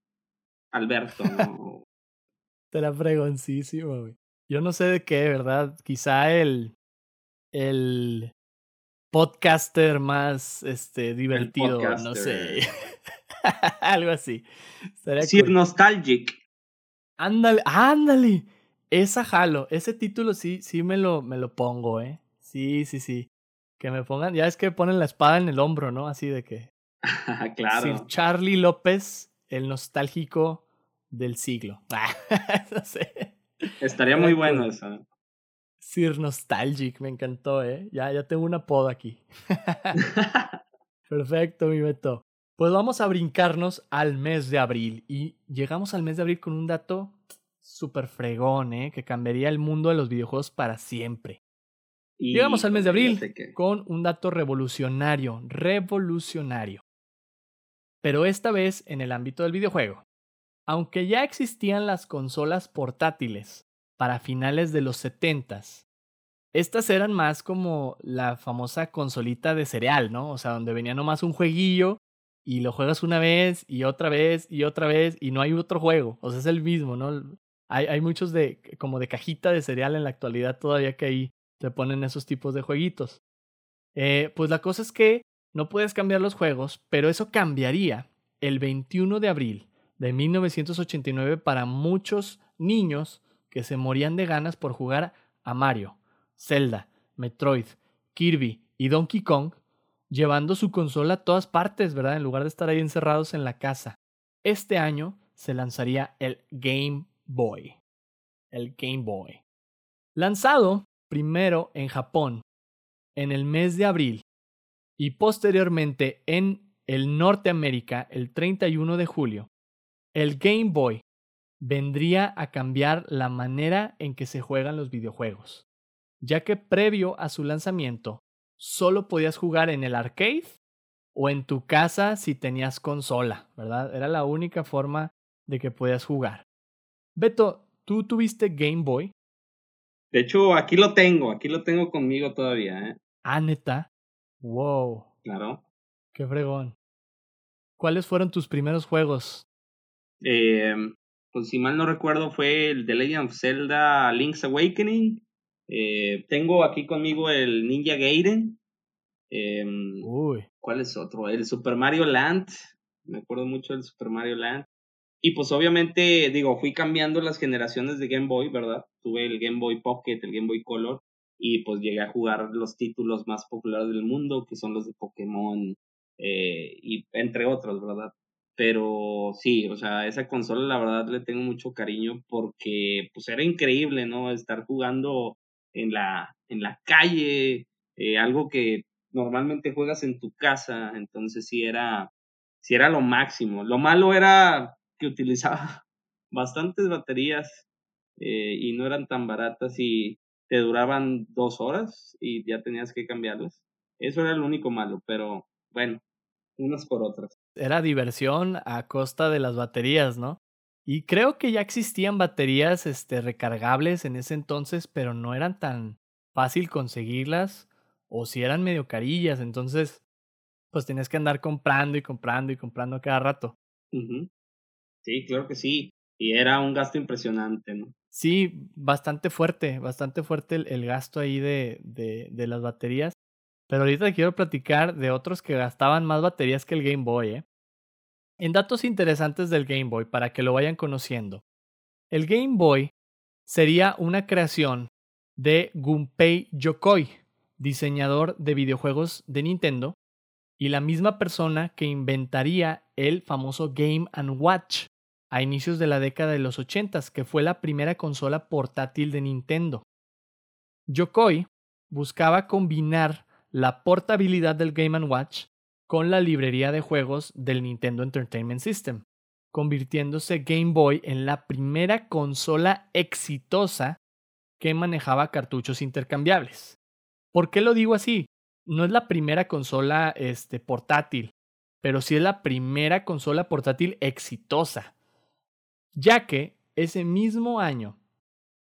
Alberto, ¿no? [laughs] Te la güey. Yo no sé de qué, ¿verdad? Quizá el, el podcaster más este, divertido, no sé. [laughs] Algo así. Sir Nostalgic. Ándale, ándale. Esa jalo, ese título sí, sí me lo, me lo pongo, ¿eh? Sí, sí, sí que me pongan, ya es que ponen la espada en el hombro, ¿no? Así de que. [laughs] claro. Sir Charlie López, el nostálgico del siglo. [laughs] no sé. Estaría muy bueno eso. Sir Nostalgic, me encantó, ¿eh? Ya, ya tengo un apodo aquí. [laughs] Perfecto, mi Beto. Pues vamos a brincarnos al mes de abril. Y llegamos al mes de abril con un dato súper fregón, ¿eh? Que cambiaría el mundo de los videojuegos para siempre. Llegamos al mes de abril con un dato revolucionario, revolucionario. Pero esta vez en el ámbito del videojuego. Aunque ya existían las consolas portátiles para finales de los 70 estas eran más como la famosa consolita de cereal, ¿no? O sea, donde venía nomás un jueguillo y lo juegas una vez y otra vez y otra vez y no hay otro juego. O sea, es el mismo, ¿no? Hay, muchos de como de cajita de cereal en la actualidad todavía que hay te ponen esos tipos de jueguitos. Eh, pues la cosa es que no puedes cambiar los juegos, pero eso cambiaría el 21 de abril de 1989 para muchos niños que se morían de ganas por jugar a Mario, Zelda, Metroid, Kirby y Donkey Kong, llevando su consola a todas partes, ¿verdad? En lugar de estar ahí encerrados en la casa. Este año se lanzaría el Game Boy. El Game Boy. Lanzado primero en Japón en el mes de abril y posteriormente en el Norteamérica el 31 de julio, el Game Boy vendría a cambiar la manera en que se juegan los videojuegos, ya que previo a su lanzamiento solo podías jugar en el arcade o en tu casa si tenías consola, ¿verdad? Era la única forma de que podías jugar. Beto, ¿tú tuviste Game Boy? De hecho, aquí lo tengo, aquí lo tengo conmigo todavía, ¿eh? Ah, neta. Wow. Claro. Qué fregón. ¿Cuáles fueron tus primeros juegos? Eh, pues si mal no recuerdo fue el The Legend of Zelda Link's Awakening. Eh, tengo aquí conmigo el Ninja Gaiden. Eh, Uy. ¿Cuál es otro? El Super Mario Land. Me acuerdo mucho del Super Mario Land. Y pues obviamente, digo, fui cambiando las generaciones de Game Boy, ¿verdad? Tuve el Game Boy Pocket, el Game Boy Color, y pues llegué a jugar los títulos más populares del mundo, que son los de Pokémon, eh, y entre otros, ¿verdad? Pero sí, o sea, esa consola la verdad le tengo mucho cariño porque pues era increíble, ¿no? Estar jugando en la, en la calle, eh, algo que normalmente juegas en tu casa, entonces sí era, sí era lo máximo. Lo malo era que utilizaba [laughs] bastantes baterías eh, y no eran tan baratas y te duraban dos horas y ya tenías que cambiarlas. Eso era lo único malo, pero bueno, unas por otras. Era diversión a costa de las baterías, ¿no? Y creo que ya existían baterías este, recargables en ese entonces, pero no eran tan fácil conseguirlas o si eran medio carillas, entonces pues tenías que andar comprando y comprando y comprando cada rato. Sí, claro que sí. Y era un gasto impresionante, ¿no? Sí, bastante fuerte, bastante fuerte el, gasto ahí de, de, de, las baterías. Pero ahorita quiero platicar de otros que gastaban más baterías que el Game Boy, ¿eh? En datos interesantes del Game Boy, para que lo vayan conociendo. El Game Boy sería una creación de Gunpei Yokoi, diseñador de videojuegos de Nintendo, y la misma persona que inventaría el famoso Game ⁇ Watch a inicios de la década de los 80, que fue la primera consola portátil de Nintendo. Yokoi buscaba combinar la portabilidad del Game ⁇ Watch con la librería de juegos del Nintendo Entertainment System, convirtiéndose Game Boy en la primera consola exitosa que manejaba cartuchos intercambiables. ¿Por qué lo digo así? No es la primera consola este, portátil, pero sí es la primera consola portátil exitosa, ya que ese mismo año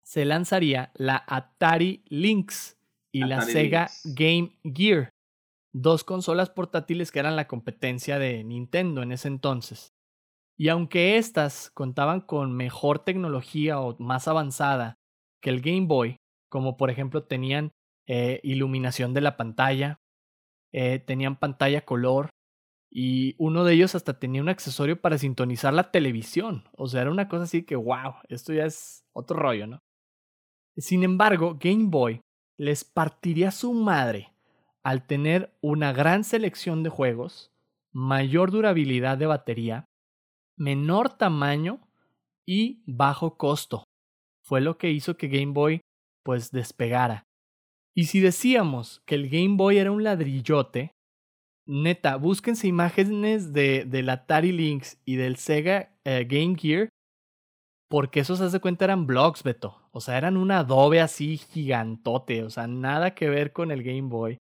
se lanzaría la Atari Lynx y la Sega Game Gear, dos consolas portátiles que eran la competencia de Nintendo en ese entonces. Y aunque éstas contaban con mejor tecnología o más avanzada que el Game Boy, como por ejemplo tenían eh, iluminación de la pantalla, eh, tenían pantalla color y uno de ellos hasta tenía un accesorio para sintonizar la televisión. O sea, era una cosa así que, wow, esto ya es otro rollo, ¿no? Sin embargo, Game Boy les partiría su madre al tener una gran selección de juegos, mayor durabilidad de batería, menor tamaño y bajo costo. Fue lo que hizo que Game Boy pues despegara. Y si decíamos que el Game Boy era un ladrillote, neta, búsquense imágenes de, del Atari Lynx y del Sega eh, Game Gear, porque esos, haz de cuenta, eran blogs, Beto. O sea, eran un adobe así gigantote, o sea, nada que ver con el Game Boy.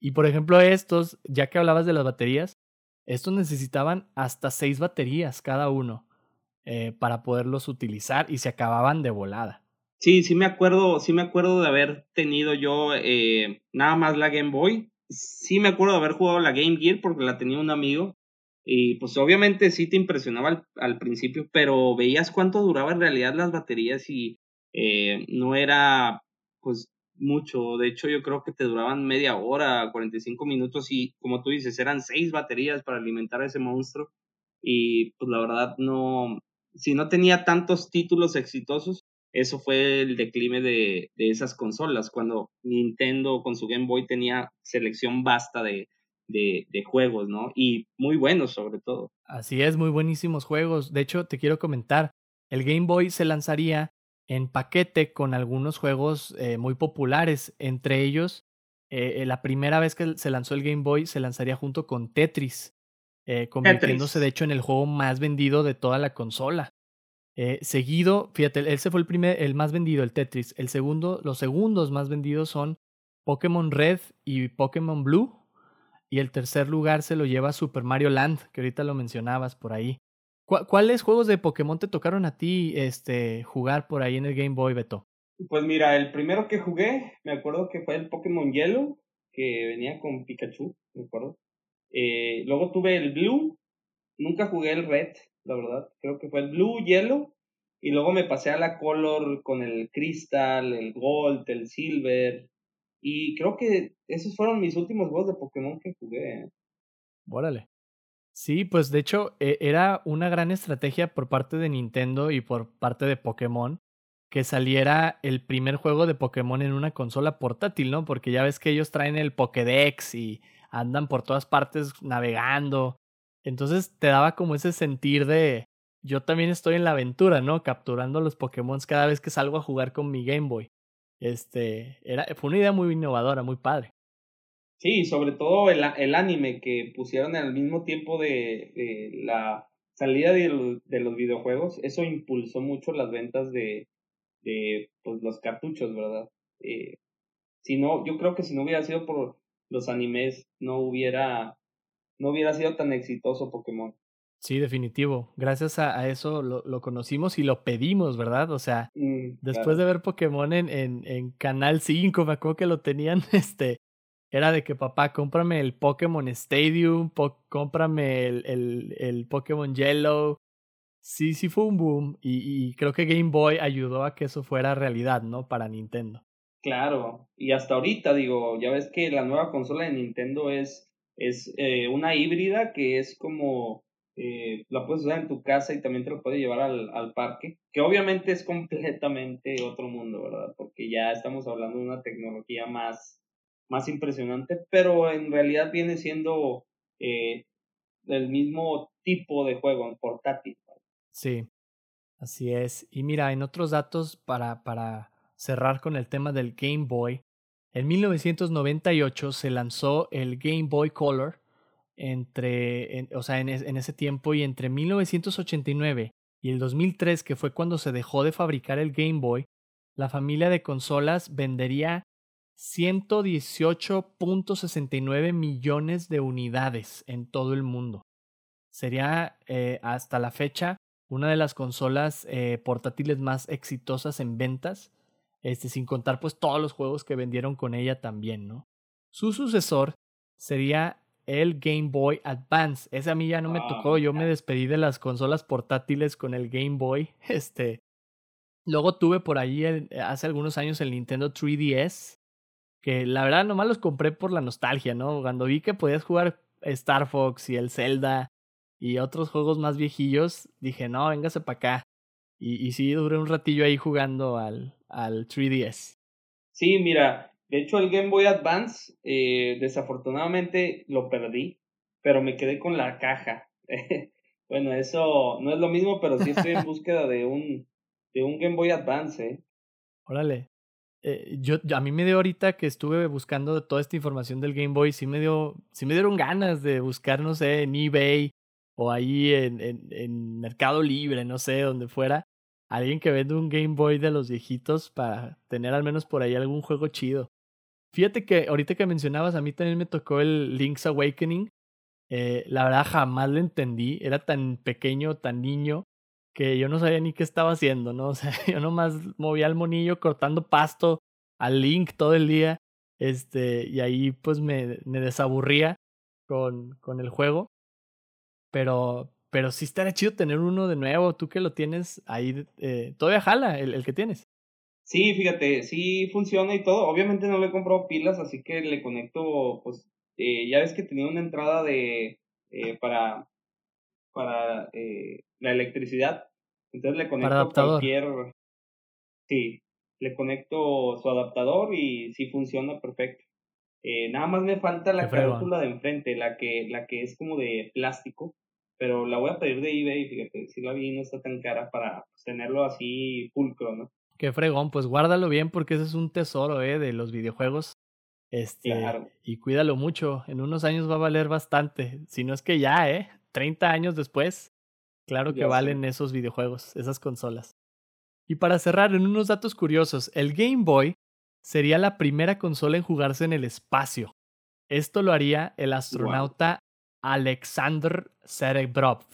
Y por ejemplo, estos, ya que hablabas de las baterías, estos necesitaban hasta seis baterías cada uno eh, para poderlos utilizar y se acababan de volada. Sí, sí me acuerdo, sí me acuerdo de haber tenido yo eh, nada más la Game Boy. Sí me acuerdo de haber jugado la Game Gear porque la tenía un amigo. Y pues obviamente sí te impresionaba al, al principio, pero veías cuánto duraba en realidad las baterías y eh, no era pues mucho. De hecho, yo creo que te duraban media hora, 45 minutos y como tú dices, eran seis baterías para alimentar a ese monstruo. Y pues la verdad no, si no tenía tantos títulos exitosos, eso fue el declive de, de esas consolas, cuando Nintendo con su Game Boy tenía selección vasta de, de, de, juegos, ¿no? Y muy buenos sobre todo. Así es, muy buenísimos juegos. De hecho, te quiero comentar, el Game Boy se lanzaría en paquete con algunos juegos eh, muy populares. Entre ellos, eh, eh, la primera vez que se lanzó el Game Boy se lanzaría junto con Tetris, convirtiéndose de hecho en el juego más vendido de toda la consola. seguido, fíjate, ese fue el primer, el más vendido, el Tetris. El segundo, los segundos más vendidos son Pokémon Red y Pokémon Blue. Y el tercer lugar se lo lleva Super Mario Land, que ahorita lo mencionabas por ahí. ¿Cuáles juegos de Pokémon te tocaron a ti este, jugar por ahí en el Game Boy, Beto? Pues mira, el primero que jugué, me acuerdo que fue el Pokémon Yellow, que venía con Pikachu, me acuerdo. Eh, luego tuve el Blue, nunca jugué el Red, la verdad. Creo que fue el Blue, Yellow. Y luego me pasé a la Color con el Crystal, el Gold, el Silver. Y creo que esos fueron mis últimos juegos de Pokémon que jugué. ¿eh? Órale. Sí, pues de hecho e, era una gran estrategia por parte de Nintendo y por parte de Pokémon que saliera el primer juego de Pokémon en una consola portátil, ¿no? Porque ya ves que ellos traen el Pokédex y andan por todas partes navegando. Entonces te daba como ese sentir de yo también estoy en la aventura, ¿no? Capturando los Pokémon cada vez que salgo a jugar con mi Game Boy. Este, era, fue una idea muy innovadora, muy padre. Sí, sobre todo el, el anime que pusieron al mismo tiempo de, la salida de, de, los videojuegos, eso impulsó mucho las ventas de, de pues, los cartuchos, ¿verdad? Eh, si no, yo creo que si no hubiera sido por los animes, no hubiera, no hubiera sido tan exitoso Pokémon. Sí, definitivo. Gracias a, eso lo, lo, conocimos y lo pedimos, ¿verdad? O sea, mm, después de ver Pokémon en, en, en, Canal 5, me acuerdo que lo tenían, [laughs] este, era de que papá, cómprame el Pokémon Stadium, cómprame el, el, el Pokémon Yellow, sí, sí fue un boom y, creo que Game Boy ayudó a que eso fuera realidad, ¿no? Para Nintendo. Claro, y hasta ahorita digo, ya ves que la nueva consola de Nintendo es, es eh, una híbrida que es como, eh, la puedes usar en tu casa y también te lo puedes llevar al, al parque, que obviamente es completamente otro mundo, ¿verdad? Porque ya estamos hablando de una tecnología más, más impresionante, pero en realidad viene siendo eh, el mismo tipo de juego en portátil. Sí, así es. Y mira, en otros datos para, para cerrar con el tema del Game Boy, en 1998 se lanzó el Game Boy Color entre, o sea, en, en, ese tiempo y entre 1989 y el 2003, que fue cuando se dejó de fabricar el Game Boy, la familia de consolas vendería 118.69 millones de unidades en todo el mundo. Sería eh, hasta la fecha una de las consolas eh, portátiles más exitosas en ventas, este, sin contar pues todos los juegos que vendieron con ella también, ¿no? Su sucesor sería el Game Boy Advance. Ese a mí ya no me tocó, yo me despedí de las consolas portátiles con el Game Boy. [laughs] Este, luego tuve por ahí hace algunos años el Nintendo 3DS, que la verdad nomás los compré por la nostalgia, ¿no? Cuando vi que podías jugar Star Fox y el Zelda y otros juegos más viejillos, dije, no, véngase para acá. Y, y sí, duré un ratillo ahí jugando al, al 3DS. Sí, mira, de hecho el Game Boy Advance, eh, desafortunadamente lo perdí, pero me quedé con la caja. [laughs] bueno, eso no es lo mismo, pero sí estoy en [laughs] búsqueda de un, de un Game Boy Advance. ¿eh? Órale. Eh, yo, a mí me dio ahorita que estuve buscando toda esta información del Game Boy, sí me dio, sí me dieron ganas de buscar, no sé, en eBay o ahí en, en, en Mercado Libre, no sé, donde fuera, alguien que vende un Game Boy de los viejitos para tener al menos por ahí algún juego chido. Fíjate que ahorita que mencionabas, a mí también me tocó el Link's Awakening. Eh, la verdad jamás lo entendí, era tan pequeño, tan niño, que yo no sabía ni qué estaba haciendo, ¿no? [laughs] O sea, yo nomás movía al monillo cortando pasto al Link todo el día, este, y ahí pues me, me desaburría con, con el juego. Pero, pero sí estaría chido tener uno de nuevo. Tú que lo tienes ahí, eh, todavía jala el, el, que tienes. Sí, fíjate, sí funciona y todo. Obviamente no le he comprado pilas, así que le conecto, pues, eh, ya ves que tenía una entrada de eh, para para eh, la electricidad. Entonces le conecto adaptador. cualquier. Sí, le conecto su adaptador y sí funciona perfecto. Eh, nada más me falta la carátula de enfrente, la que, la que es como de plástico pero la voy a pedir de eBay, fíjate, si la vi no está tan cara para pues, tenerlo así pulcro, ¿no? Qué fregón, pues guárdalo bien porque ese es un tesoro, ¿eh? De los videojuegos. Este, claro. y cuídalo mucho, en unos años va a valer bastante, si no es que ya, ¿eh? 30 años después, claro que valen esos videojuegos, esas consolas. Y para cerrar, en unos datos curiosos, el Game Boy sería la primera consola en jugarse en el espacio. Esto lo haría el astronauta Alexander Serebrov.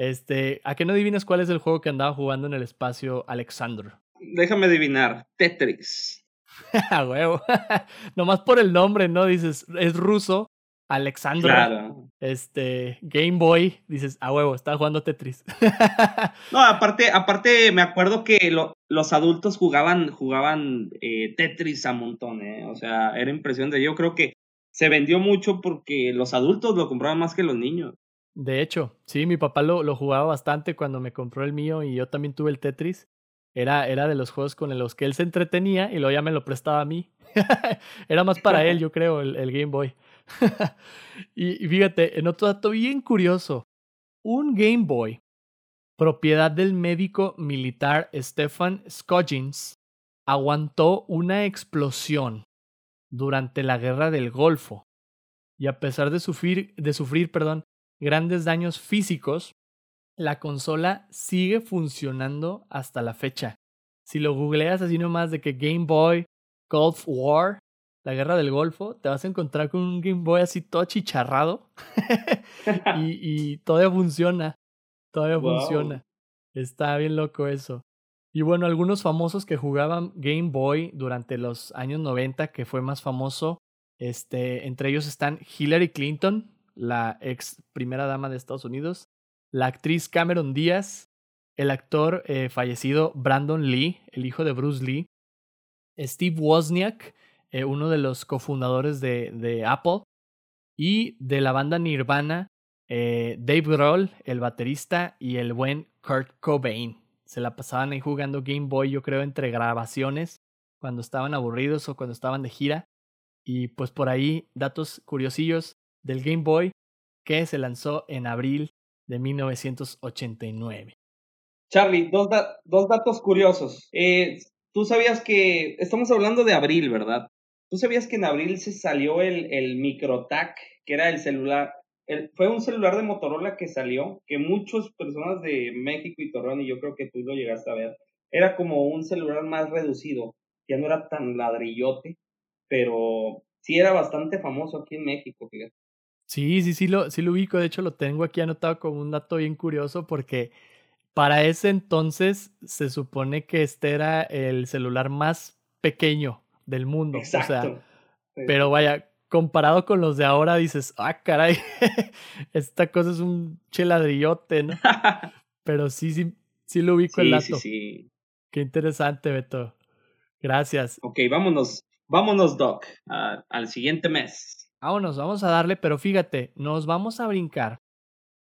Este, ¿a qué no adivinas cuál es el juego que andaba jugando en el espacio Alexander? Déjame adivinar, Tetris. [laughs] A huevo. [laughs] Nomás por el nombre, ¿no? Dices, es ruso, Alexandro, este, Game Boy, dices, a huevo, está jugando Tetris. [laughs] no, aparte, aparte me acuerdo que los adultos jugaban, jugaban eh, Tetris a montón, ¿eh? o sea, era impresionante. Yo creo que se vendió mucho porque los adultos lo compraban más que los niños. De hecho, sí, mi papá lo, lo jugaba bastante cuando me compró el mío y yo también tuve el Tetris. Era, era de los juegos con los que él se entretenía y luego ya me lo prestaba a mí. [laughs] era más para él, [laughs] yo creo, el, el Game Boy. [laughs] y, fíjate, en otro dato bien curioso, un Game Boy, propiedad del médico militar Stefan Scoggins, aguantó una explosión durante la guerra del Golfo. Y a pesar de sufrir, de sufrir perdón, grandes daños físicos, la consola sigue funcionando hasta la fecha. Si lo googleas así nomás de que Game Boy Golf War la guerra del Golfo, te vas a encontrar con un Game Boy así todo chicharrado [laughs] y, y, todavía funciona, todavía funciona. Está bien loco eso. Y bueno, algunos famosos que jugaban Game Boy durante los años 90, que fue más famoso, este, entre ellos están Hillary Clinton, la ex primera dama de Estados Unidos, la actriz Cameron Díaz, el actor eh, fallecido Brandon Lee, el hijo de Bruce Lee, Steve Wozniak, eh, uno de los cofundadores de, Apple, y de la banda Nirvana, eh, Dave Grohl, el baterista, y el buen Kurt Cobain. Se la pasaban ahí jugando Game Boy, yo creo, entre grabaciones, cuando estaban aburridos o cuando estaban de gira. Y pues por ahí, datos curiosillos del Game Boy que se lanzó en abril de 1989. Charlie, dos, dos datos curiosos. Eh, Tú sabías que, estamos hablando de abril, ¿verdad? ¿Tú sabías que en abril se salió el, el MicroTac, que era el celular? fue un celular de Motorola que salió, que muchas personas de México y Torreón, y yo creo que tú lo llegaste a ver, era como un celular más reducido, ya no era tan ladrillote, pero sí era bastante famoso aquí en México, fíjate. Sí, sí, sí lo, sí lo ubico, de hecho lo tengo aquí anotado como un dato bien curioso porque para ese entonces se supone que este era el celular más pequeño del mundo. Exacto. O sea, pero vaya, comparado con los de ahora dices, ah, caray, [laughs] esta cosa es un cheladrillote, ¿no? [laughs] pero sí, sí, sí lo ubico el dato. Sí, sí. Qué interesante, Beto. Gracias. Ok, vámonos, vámonos, Doc, al siguiente mes. Vámonos, vamos a darle, pero fíjate, nos vamos a brincar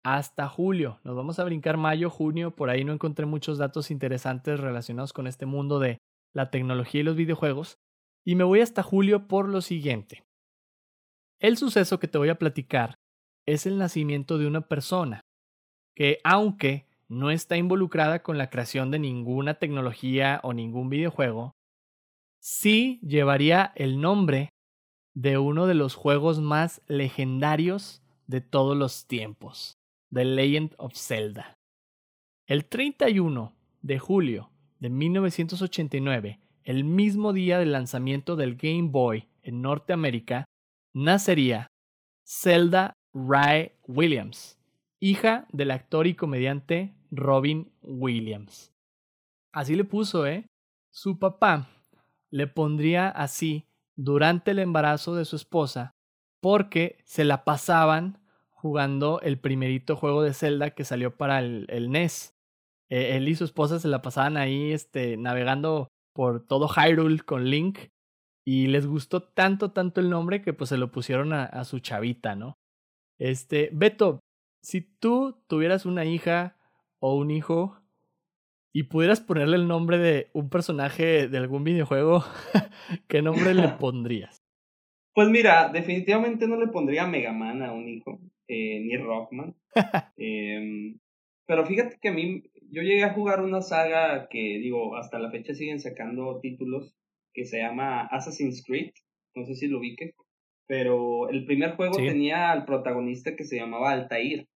hasta julio. Nos vamos a brincar mayo, junio, por ahí no encontré muchos datos interesantes relacionados con este mundo de la tecnología y los videojuegos. Y me voy hasta julio por lo siguiente. El suceso que te voy a platicar es el nacimiento de una persona que, aunque no está involucrada con la creación de ninguna tecnología o ningún videojuego, sí llevaría el nombre de uno de los juegos más legendarios de todos los tiempos. The Legend of Zelda. El 31 de julio de 1989, el mismo día del lanzamiento del Game Boy en Norteamérica, nacería Zelda Ray Williams, hija del actor y comediante Robin Williams. Así le puso, ¿eh? Su papá le pondría así durante el embarazo de su esposa porque se la pasaban jugando el primerito juego de Zelda que salió para el, NES. Eh, él y su esposa se la pasaban ahí este, navegando por todo Hyrule con Link y les gustó tanto, tanto el nombre que pues se lo pusieron a, a su chavita, ¿no? Este, Beto, si tú tuvieras una hija o un hijo y pudieras ponerle el nombre de un personaje de algún videojuego, [laughs] ¿qué nombre le [laughs] pondrías? Pues mira, definitivamente no le pondría Mega Man a un hijo, eh, ni Rockman. [laughs] Em, pero fíjate que a mí, yo llegué a jugar una saga que, digo, hasta la fecha siguen sacando títulos, que se llama Assassin's Creed, no sé si lo ubique, pero el primer juego tenía al protagonista que se llamaba Altair.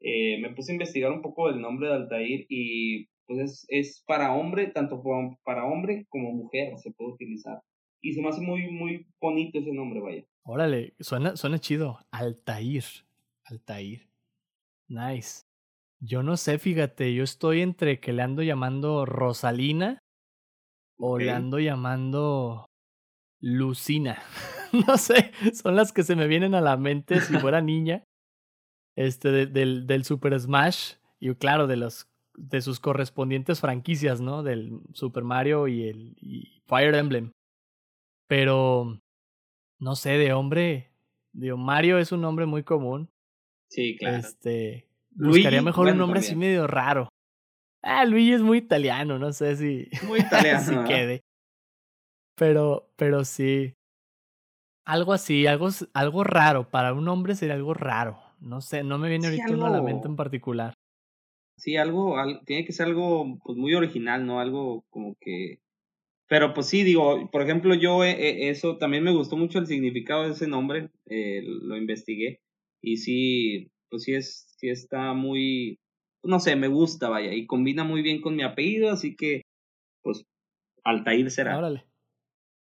Eh, me puse a investigar un poco el nombre de Altair y pues es, es para hombre, tanto para hombre como mujer se puede utilizar. Y se me hace muy, muy bonito ese nombre, vaya. Órale, suena, suena chido. Altair. Altair. Nice. Yo no sé, fíjate, yo estoy entre que le ando llamando Rosalina o le ando llamando Lucina. [laughs] no sé, son las que se me vienen a la mente si fuera [laughs] niña. Este, del, del Super Smash y claro, de los de sus correspondientes franquicias, ¿no? Del Super Mario y el y Fire Emblem. Pero no sé, de hombre, digo, Mario es un nombre muy común. Sí, claro. Este, buscaría mejor un nombre así medio raro. Ah, Luigi es muy italiano, no sé si muy italiano, [laughs] si quede. Pero pero sí algo así, algo algo raro para un hombre sería algo raro. No sé, no me viene ahorita uno a la mente en particular. Sí, algo, tiene que ser algo pues muy original, ¿no? Algo como que... Pero pues sí, digo, por ejemplo, yo eh, eh, eso también me gustó mucho el significado de ese nombre, eh, lo investigué y sí, pues sí es, sí está muy, no sé, me gusta, vaya, y combina muy bien con mi apellido, así que, pues, Altair será. Órale.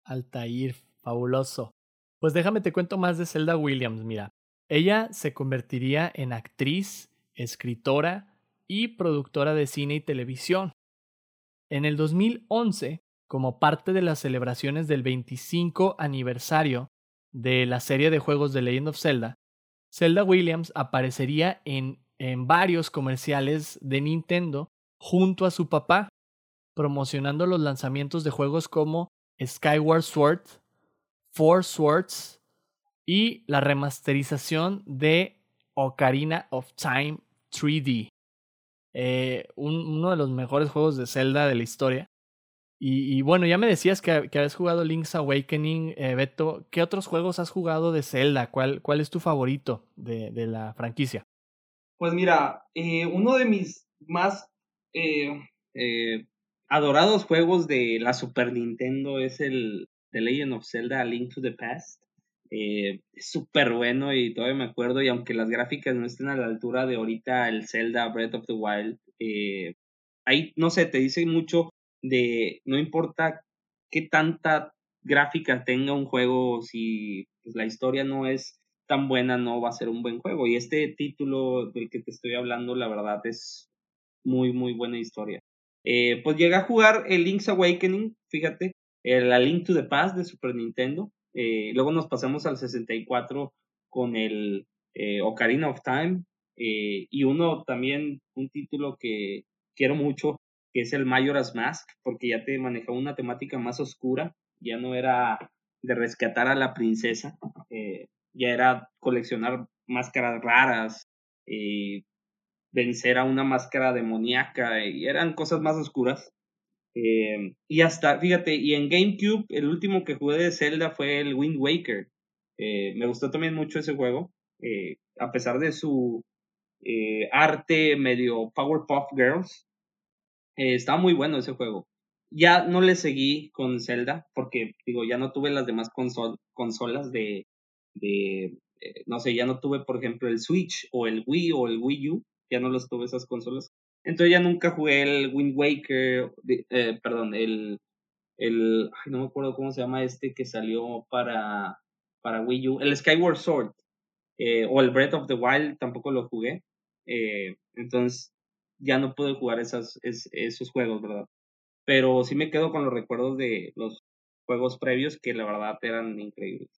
Altair, fabuloso. Pues déjame te cuento más de Zelda Williams, mira. Ella se convertiría en actriz, escritora, y productora de cine y televisión. En el 2011, como parte de las celebraciones del 25 aniversario de la serie de juegos de Legend of Zelda, Zelda Williams aparecería en, en varios comerciales de Nintendo junto a su papá, promocionando los lanzamientos de juegos como Skyward Sword, Four Swords y la remasterización de Ocarina of Time 3D. Eh, uno de los mejores juegos de Zelda de la historia. Y, bueno, ya me decías que, que habías jugado Link's Awakening, eh, Beto. ¿Qué otros juegos has jugado de Zelda? ¿Cuál, cuál es tu favorito de, de la franquicia? Pues mira, eh, uno de mis más adorados juegos de la Super Nintendo es el The Legend of Zelda Link to the Past. Es súper bueno y todavía me acuerdo y aunque las gráficas no estén a la altura de ahorita el Zelda Breath of the Wild, eh, ahí no sé, te dice mucho de no importa qué tanta gráfica tenga un juego, si pues, la historia no es tan buena, no va a ser un buen juego. Y este título del que te estoy hablando, la verdad es muy, muy buena historia. Eh, pues llegué a jugar el Link's Awakening, fíjate, la Link to the Past de Super Nintendo. Eh, luego nos pasamos al 64 con el eh, Ocarina of Time. Eh, y uno también, un título que quiero mucho, que es el Majora's Mask, porque ya te manejaba una temática más oscura. Ya no era de rescatar a la princesa, ya era coleccionar máscaras raras, vencer a una máscara demoníaca, y eran cosas más oscuras. Eh, y hasta, fíjate, y en GameCube, el último que jugué de Zelda fue el Wind Waker. Eh, me gustó también mucho ese juego, eh, a pesar de su arte medio Powerpuff Girls. estaba muy bueno ese juego. Ya no le seguí con Zelda, porque digo, ya no tuve las demás consolas de, de no sé, ya no tuve, por ejemplo, el Switch o el Wii o el Wii U, ya no los tuve esas consolas. Entonces ya nunca jugué el Wind Waker, eh, perdón, el, el, no me acuerdo cómo se llama este que salió para, para Wii U, el Skyward Sword, eh, o el Breath of the Wild, tampoco lo jugué. Eh, entonces ya no pude jugar esas, esos juegos, ¿verdad? Pero sí me quedo con los recuerdos de los juegos previos que la verdad eran increíbles.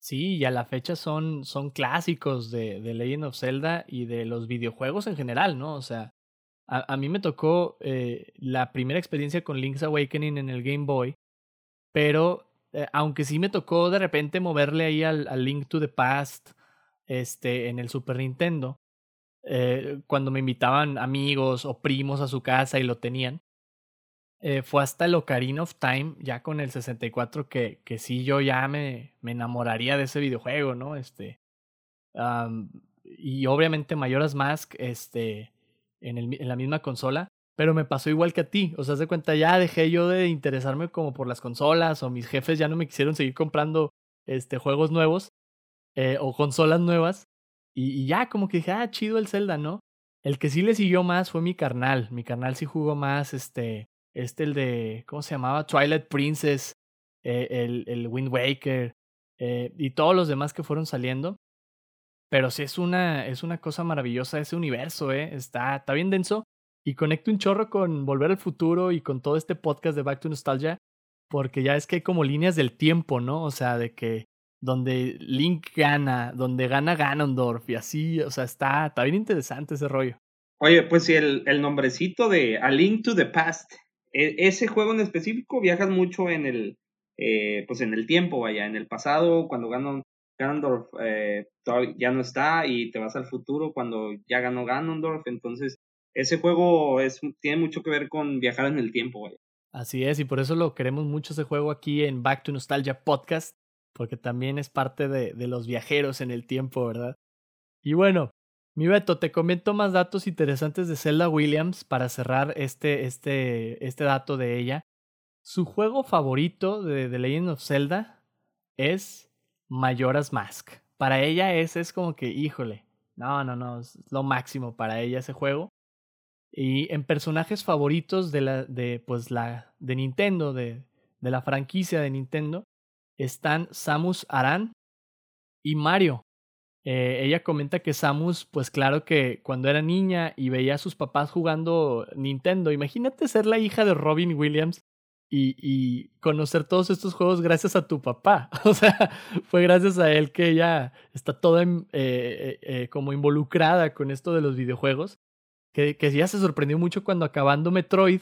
Sí, y a la fecha son, son clásicos de, de Legend of Zelda y de los videojuegos en general, ¿no? O sea, a, mí me tocó eh, la primera experiencia con Link's Awakening en el Game Boy, pero eh, aunque sí me tocó de repente moverle ahí al, Link to the Past este, en el Super Nintendo, eh, cuando me invitaban amigos o primos a su casa y lo tenían, fue hasta el Ocarina of Time, ya con el 64, que, que sí yo ya me, me enamoraría de ese videojuego, ¿no? Este, y obviamente Mayoras Mask, este, en, la misma consola, pero me pasó igual que a ti. O sea, de cuenta, ya dejé yo de interesarme como por las consolas o mis jefes ya no me quisieron seguir comprando este, juegos nuevos eh, o consolas nuevas. Y, ya como que dije, ah, chido el Zelda, ¿no? El que sí le siguió más fue mi carnal. Mi carnal sí jugó más, este, este el de, ¿cómo se llamaba? Twilight Princess, eh, el, el Wind Waker eh, y todos los demás que fueron saliendo. Pero sí es una, es una cosa maravillosa ese universo, ¿eh? Está, está bien denso. Y conecto un chorro con Volver al Futuro y con todo este podcast de Back to Nostalgia, porque ya es que hay como líneas del tiempo, ¿no? O sea, de que donde Link gana, donde gana Ganondorf y así, o sea, está, está bien interesante ese rollo. Oye, pues si el, el nombrecito de A Link to the Past, e, ese juego en específico viajas mucho en el, eh, pues en el tiempo, vaya, en el pasado, cuando ganó Ganondorf eh, ya no está y te vas al futuro cuando ya ganó Ganondorf, entonces ese juego es, tiene mucho que ver con viajar en el tiempo, vaya. Así es, y por eso lo queremos mucho ese juego aquí en Back to Nostalgia Podcast, porque también es parte de, de los viajeros en el tiempo, ¿verdad? Y bueno, mi Beto, te comento más datos interesantes de Zelda Williams para cerrar este, este, este dato de ella. Su juego favorito de The Legend of Zelda es Majora's Mask. Para ella ese es como que, híjole, no, no, no, es lo máximo para ella ese juego. Y en personajes favoritos de la, de, pues la, de Nintendo, de, de la franquicia de Nintendo, están Samus Aran y Mario. Eh, ella comenta que Samus, pues claro que cuando era niña y veía a sus papás jugando Nintendo, imagínate ser la hija de Robin Williams y, y conocer todos estos juegos gracias a tu papá. [laughs] O sea, fue gracias a él que ella está toda eh, eh, como involucrada con esto de los videojuegos, que, que ya se sorprendió mucho cuando acabando Metroid,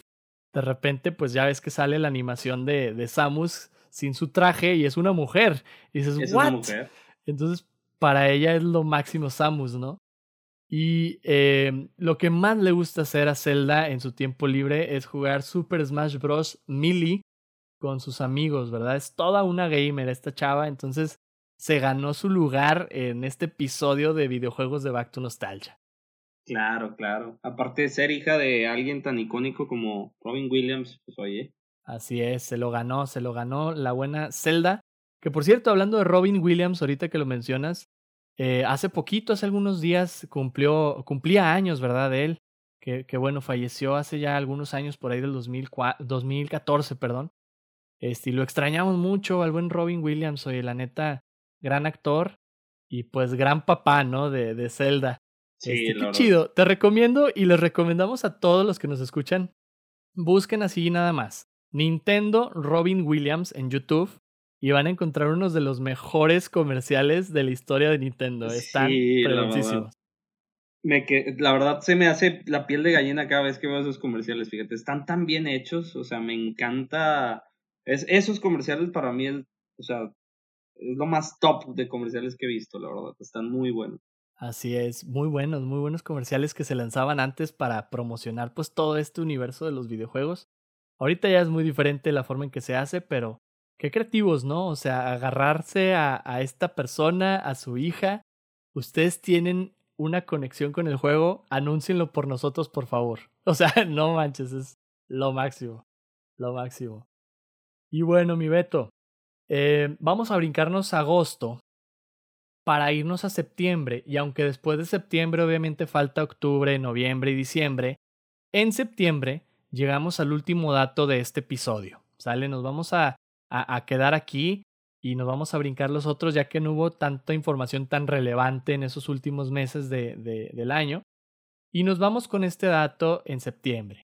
de repente pues ya ves que sale la animación de, de Samus sin su traje y es una mujer. Y dices, ¿Es Una mujer? Entonces para ella es lo máximo Samus, ¿no? Y eh, lo que más le gusta hacer a Zelda en su tiempo libre es jugar Super Smash Bros. Melee con sus amigos, ¿verdad? Es toda una gamer esta chava, entonces se ganó su lugar en este episodio de videojuegos de Back to Nostalgia. Claro, claro. Aparte de ser hija de alguien tan icónico como Robin Williams, pues oye. Así es, se lo ganó, se lo ganó la buena Zelda. Que por cierto, hablando de Robin Williams, ahorita que lo mencionas, eh, hace poquito, hace algunos días, cumplió, cumplía años, ¿verdad? De él. Que, que bueno, falleció hace ya algunos años, por ahí del 2014, perdón. Este, y lo extrañamos mucho al buen Robin Williams, oye, la neta, gran actor y pues gran papá, ¿no? De, de Zelda. Sí, este, qué chido. Te recomiendo y les recomendamos a todos los que nos escuchan, busquen así nada más. Nintendo Robin Williams en YouTube y van a encontrar unos de los mejores comerciales de la historia de Nintendo. Están sí, Me que, la verdad se me hace la piel de gallina cada vez que veo esos comerciales, fíjate, están tan bien hechos, o sea, me encanta. Es, esos comerciales para mí, o sea, es lo más top de comerciales que he visto, la verdad, están muy buenos. Así es, muy buenos, muy buenos comerciales que se lanzaban antes para promocionar pues todo este universo de los videojuegos. Ahorita ya es muy diferente la forma en que se hace, pero qué creativos, ¿no? O sea, agarrarse a, esta persona, a su hija. Ustedes tienen una conexión con el juego, anúncienlo por nosotros, por favor. [laughs] O sea, no manches, es lo máximo. Lo máximo. Y bueno, mi Beto, eh, vamos a brincarnos a agosto para irnos a septiembre. Y aunque después de septiembre obviamente falta octubre, noviembre y diciembre, en septiembre llegamos al último dato de este episodio. ¿Sale? Nos vamos a a, quedar aquí y nos vamos a brincar los otros ya que no hubo tanta información tan relevante en esos últimos meses de, del año. Y nos vamos con este dato en septiembre.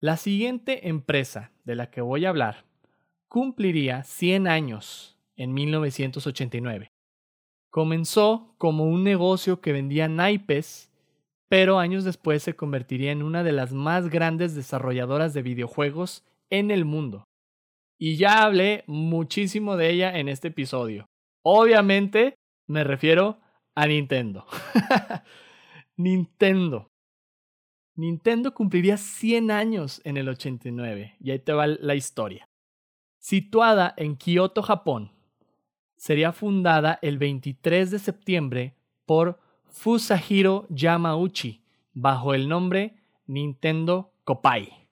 La siguiente empresa de la que voy a hablar cumpliría 100 años en 1989. Comenzó como un negocio que vendía naipes, pero años después se convertiría en una de las más grandes desarrolladoras de videojuegos en el mundo y ya hablé muchísimo de ella en este episodio. Obviamente me refiero a Nintendo. [laughs] Nintendo. Nintendo cumpliría 100 años en el 89 y ahí te va la historia. Situada en Kioto, Japón, sería fundada el 23 de septiembre por Fusahiro Yamauchi bajo el nombre Nintendo Kopai.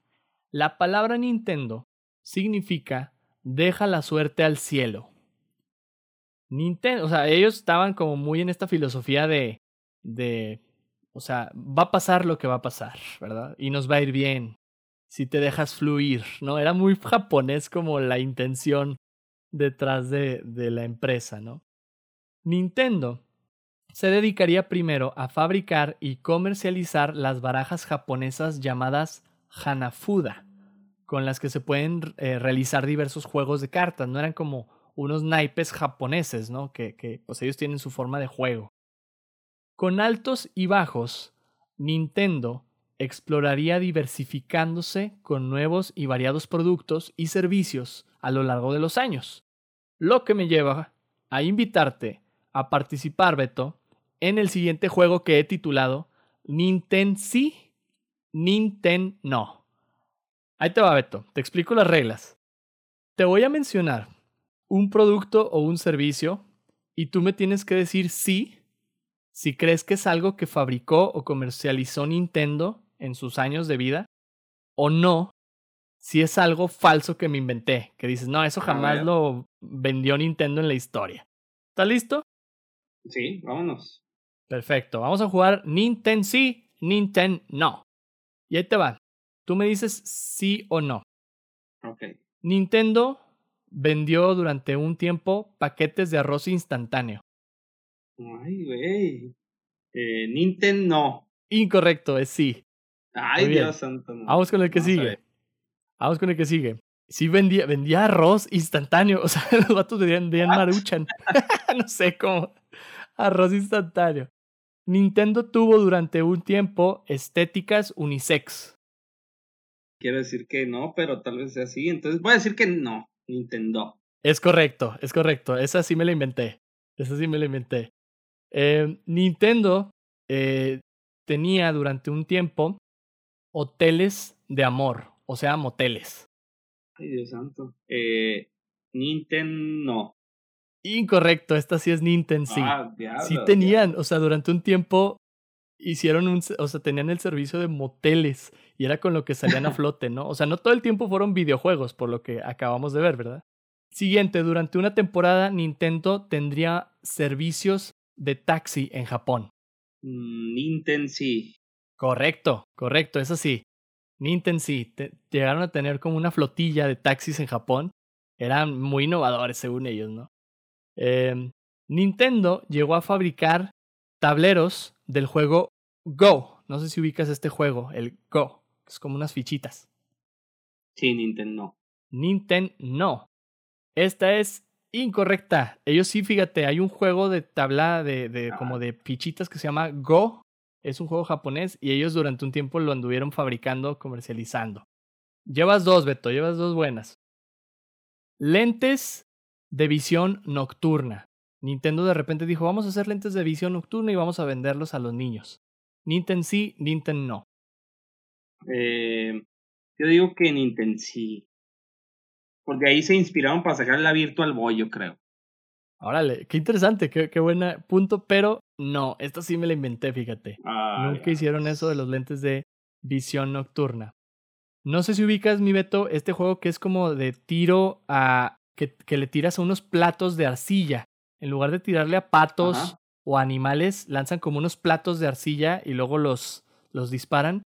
La palabra Nintendo significa deja la suerte al cielo. Nintendo, o sea, ellos estaban como muy en esta filosofía de, de, o sea, va a pasar lo que va a pasar, ¿verdad? Y nos va a ir bien si te dejas fluir, ¿no? Era muy japonés como la intención detrás de, de la empresa, ¿no? Nintendo se dedicaría primero a fabricar y comercializar las barajas japonesas llamadas Hanafuda con las que se pueden eh, realizar diversos juegos de cartas. No eran como unos naipes japoneses, ¿no? Que, que pues ellos tienen su forma de juego. Con altos y bajos, Nintendo exploraría diversificándose con nuevos y variados productos y servicios a lo largo de los años. Lo que me lleva a invitarte a participar, Beto, en el siguiente juego que he titulado Nintendo sí, Nintendo no. Ahí te va, Beto. Te explico las reglas. Te voy a mencionar un producto o un servicio y tú me tienes que decir sí si crees que es algo que fabricó o comercializó Nintendo en sus años de vida o no si es algo falso que me inventé, que dices, no, eso jamás lo vendió Nintendo en la historia. ¿Estás listo? Sí, vámonos. Perfecto, vamos a jugar Nintendo sí, Nintendo no. Y ahí te va. Tú me dices sí o no. Ok. Nintendo vendió durante un tiempo paquetes de arroz instantáneo. Ay, güey. Eh, Nintendo no. Incorrecto, es sí. Ay, Dios santo. Vamos con el que sigue. Vamos con el que sigue. Sí vendía, vendía arroz instantáneo. [laughs] O sea, los vatos vendían, maruchan. [laughs] no sé cómo. Arroz instantáneo. Nintendo tuvo durante un tiempo estéticas unisex. Quiero decir que no, pero tal vez sea así. Entonces voy a decir que no. Nintendo. Es correcto, es correcto. Esa sí me la inventé. Esa sí me la inventé. Eh, Nintendo eh, tenía durante un tiempo hoteles de amor, o sea, moteles. Ay, Dios santo. Eh, Nintendo Incorrecto, esta sí es Nintendo sí. Ah, sí tenían, o sea, durante un tiempo hicieron un, o sea, tenían el servicio de moteles y era con lo que salían a [laughs] flote, ¿no? O sea, no todo el tiempo fueron videojuegos, por lo que acabamos de ver, ¿verdad? Siguiente, durante una temporada Nintendo tendría servicios de taxi en Japón. Mm, Nintendo sí. Correcto, correcto, eso sí. Nintendo sí. llegaron a tener como una flotilla de taxis en Japón. Eran muy innovadores según ellos, ¿no? Em, Nintendo llegó a fabricar tableros del juego Go. No sé si ubicas este juego, el Go. Es como unas fichitas. Sí, Nintendo no. Nintendo no. Esta es incorrecta. Ellos sí, fíjate, hay un juego de tabla de, de como de fichitas que se llama Go. Es un juego japonés y ellos durante un tiempo lo anduvieron fabricando, comercializando. Llevas dos, Beto, llevas dos buenas. Lentes de visión nocturna. Nintendo de repente dijo, vamos a hacer lentes de visión nocturna y vamos a venderlos a los niños. Nintendo sí, Nintendo no. Eh, yo digo que Nintendo sí. Porque ahí se inspiraron para sacar la Virtual Boy, yo creo. Órale, qué interesante, qué, qué buen punto, pero no, esta sí me la inventé, fíjate. Nunca hicieron eso de los lentes de visión nocturna. No sé si ubicas, mi Beto, este juego que es como de tiro a. que, que le tiras a unos platos de arcilla. En lugar de tirarle a patos o animales, lanzan como unos platos de arcilla y luego los, los disparan.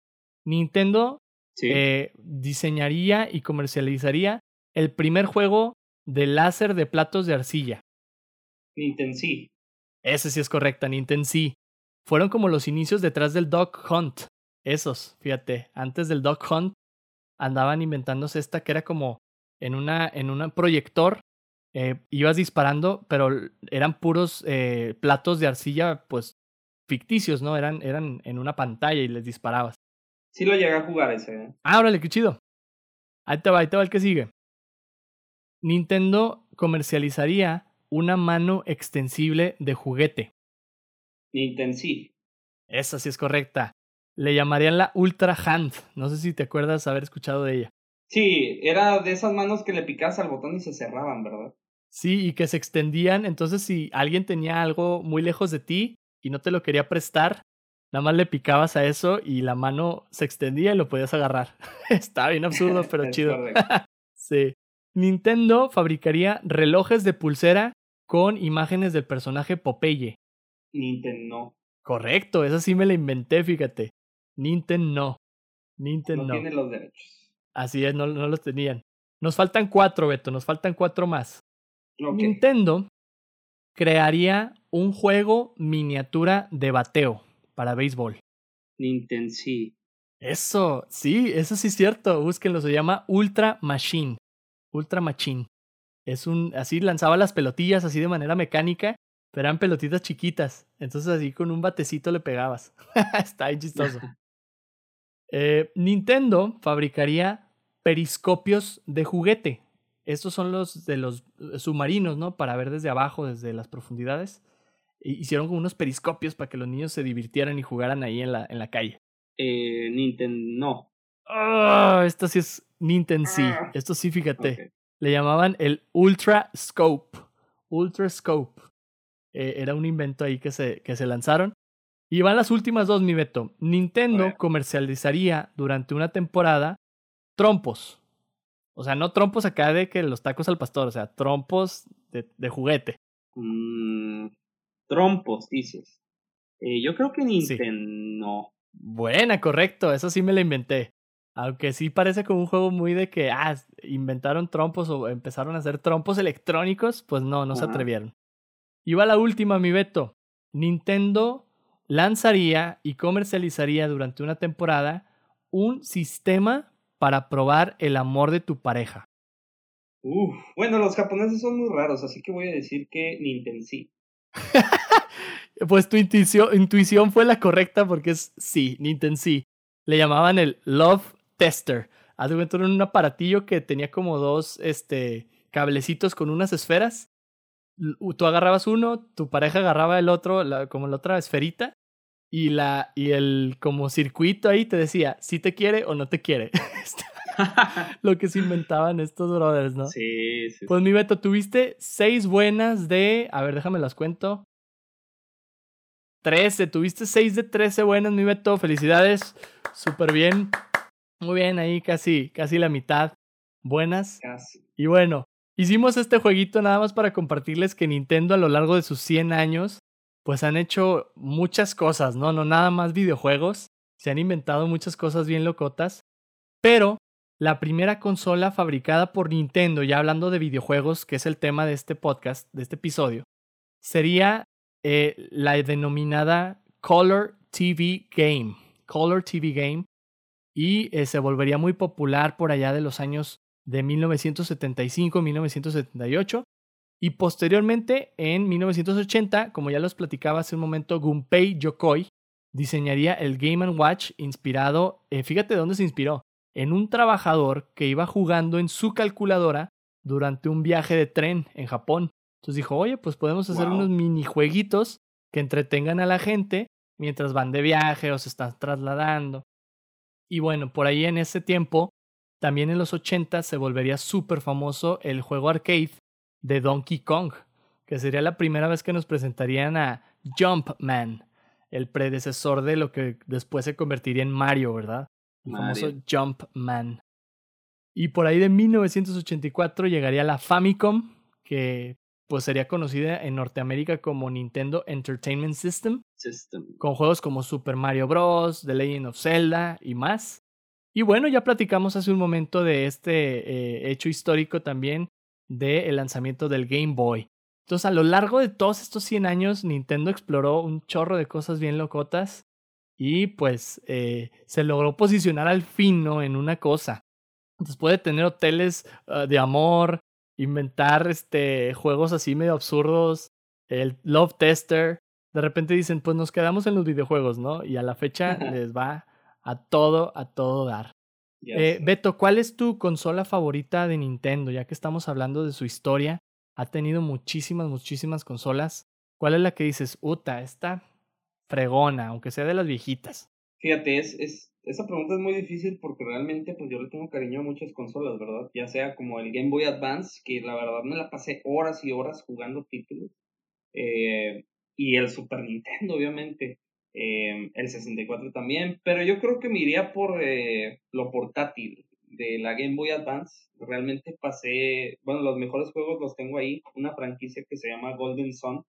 Nintendo eh, diseñaría y comercializaría el primer juego de láser de platos de arcilla. Nintendo sí. Ese sí es correcta, Nintendo sí. Fueron como los inicios detrás del Dog Hunt. Esos, fíjate, antes del Dog Hunt andaban inventándose esta que era como en una en un proyector eh, ibas disparando, pero eran puros eh, platos de arcilla, pues ficticios, ¿no? Eran, eran en una pantalla y les disparabas. Sí lo llegué a jugar ese. ¿eh? Ah, órale, qué chido. Ahí te va, ahí te va el que sigue. Nintendo comercializaría una mano extensible de juguete. Nintendo sí. Esa sí es correcta. Le llamarían la Ultra Hand. No sé si te acuerdas haber escuchado de ella. Sí, era de esas manos que le picabas al botón y se cerraban, ¿verdad? Sí, y que se extendían. Entonces, si alguien tenía algo muy lejos de ti y no te lo quería prestar, nada más le picabas a eso y la mano se extendía y lo podías agarrar. [laughs] Está bien absurdo, pero chido. [laughs] sí. Nintendo fabricaría relojes de pulsera con imágenes del personaje Popeye. Nintendo. Correcto, esa sí me la inventé, fíjate. Nintendo no. Nintendo no. tiene los derechos. Así es, no, no, los tenían. Nos faltan cuatro, Beto, nos faltan cuatro más. Nintendo crearía un juego miniatura de bateo para béisbol. Nintendo sí. Eso, sí, eso sí es cierto. Búsquenlo, se llama Ultra Machine. Ultra Machine. Es un, así lanzaba las pelotillas así de manera mecánica, pero eran pelotitas chiquitas. Entonces así con un batecito le pegabas. [laughs] Está bien chistoso. [laughs] Eh, Nintendo fabricaría periscopios de juguete. Estos son los de los eh, submarinos, ¿no? Para ver desde abajo, desde las profundidades. Hicieron como unos periscopios para que los niños se divirtieran y jugaran ahí en la, en la calle. Eh, Nintendo, no. Ah, esto sí es Nintendo sí. Ah. Esto sí, fíjate. Le llamaban el Ultra Scope. Ultra Scope. Eh, era un invento ahí que se, que se lanzaron. Y van las últimas dos, mi Beto. Nintendo comercializaría durante una temporada trompos. O sea, no trompos acá de que los tacos al pastor, o sea, trompos de, de juguete. Mm, trompos, dices. Eh, yo creo que Nintendo no. Buena, correcto, eso sí me lo inventé. Aunque sí parece como un juego muy de que, ah, inventaron trompos o empezaron a hacer trompos electrónicos, pues no, no se atrevieron. Y va la última, mi Beto. Nintendo lanzaría y comercializaría durante una temporada un sistema para probar el amor de tu pareja. Uf, bueno, los japoneses son muy raros, así que voy a decir que Nintendo sí. [laughs] pues tu intuición, intuición, fue la correcta porque es sí, Nintendo sí. Le llamaban el Love Tester. Haz de cuenta un aparatillo que tenía como dos este, cablecitos con unas esferas. Tú agarrabas uno, tu pareja agarraba el otro, como la otra esferita, y la y el como circuito ahí te decía si te quiere o no te quiere. [laughs] Este, [laughs] lo que se inventaban estos brothers, ¿no? Sí, sí. Pues mi Beto, tuviste seis buenas de, a ver, déjame las cuento. Trece, tuviste seis de trece buenas, mi Beto, felicidades, súper bien. Muy bien, ahí casi, casi la mitad. Buenas. Casi. Y bueno, hicimos este jueguito nada más para compartirles que Nintendo a lo largo de sus 100 años pues han hecho muchas cosas, ¿no? No nada más videojuegos, se han inventado muchas cosas bien locotas, pero la primera consola fabricada por Nintendo, ya hablando de videojuegos, que es el tema de este podcast, de este episodio, sería eh, la denominada Color TV Game. Color TV Game. Y eh, se volvería muy popular por allá de los años de 1975-1978 y posteriormente, en 1980, como ya los platicaba hace un momento, Gunpei Yokoi diseñaría el Game Watch inspirado, eh, fíjate dónde se inspiró, en un trabajador que iba jugando en su calculadora durante un viaje de tren en Japón. Entonces dijo, oye, pues podemos hacer unos minijueguitos que entretengan a la gente mientras van de viaje o se están trasladando. Y bueno, por ahí en ese tiempo, también en los 80 se volvería súper famoso el juego arcade de Donkey Kong, que sería la primera vez que nos presentarían a Jumpman, el predecesor de lo que después se convertiría en Mario, ¿verdad? El famoso Jumpman. Y por ahí de 1984 llegaría la Famicom, que pues sería conocida en Norteamérica como Nintendo Entertainment System, con juegos como Super Mario Bros., The Legend of Zelda y más. Y bueno, ya platicamos hace un momento de este eh, hecho histórico también del lanzamiento del Game Boy. Entonces, a lo largo de todos estos 100 años, Nintendo exploró un chorro de cosas bien locotas y pues eh, se logró posicionar al fin en una cosa. Entonces puede tener hoteles ah, de amor, inventar este, juegos así medio absurdos, el Love Tester. De repente dicen, pues nos quedamos en los videojuegos, ¿no? Y a la fecha [laughs] les va a todo, a todo dar. Eh, Beto, ¿cuál es tu consola favorita de Nintendo? Ya que estamos hablando de su historia, ha tenido muchísimas, muchísimas consolas. ¿Cuál es la que dices, Uta, esta fregona, aunque sea de las viejitas? Fíjate, es, es, esa pregunta es muy difícil porque realmente pues yo le tengo cariño a muchas consolas, ¿verdad? Ya sea como el Game Boy Advance, que la verdad me la pasé horas y horas jugando títulos, eh, y el Super Nintendo, obviamente. Em, el 64 también, pero yo creo que me iría por eh, lo portátil de la Game Boy Advance. Realmente pasé, bueno, los mejores juegos los tengo ahí, una franquicia que se llama Golden Sun,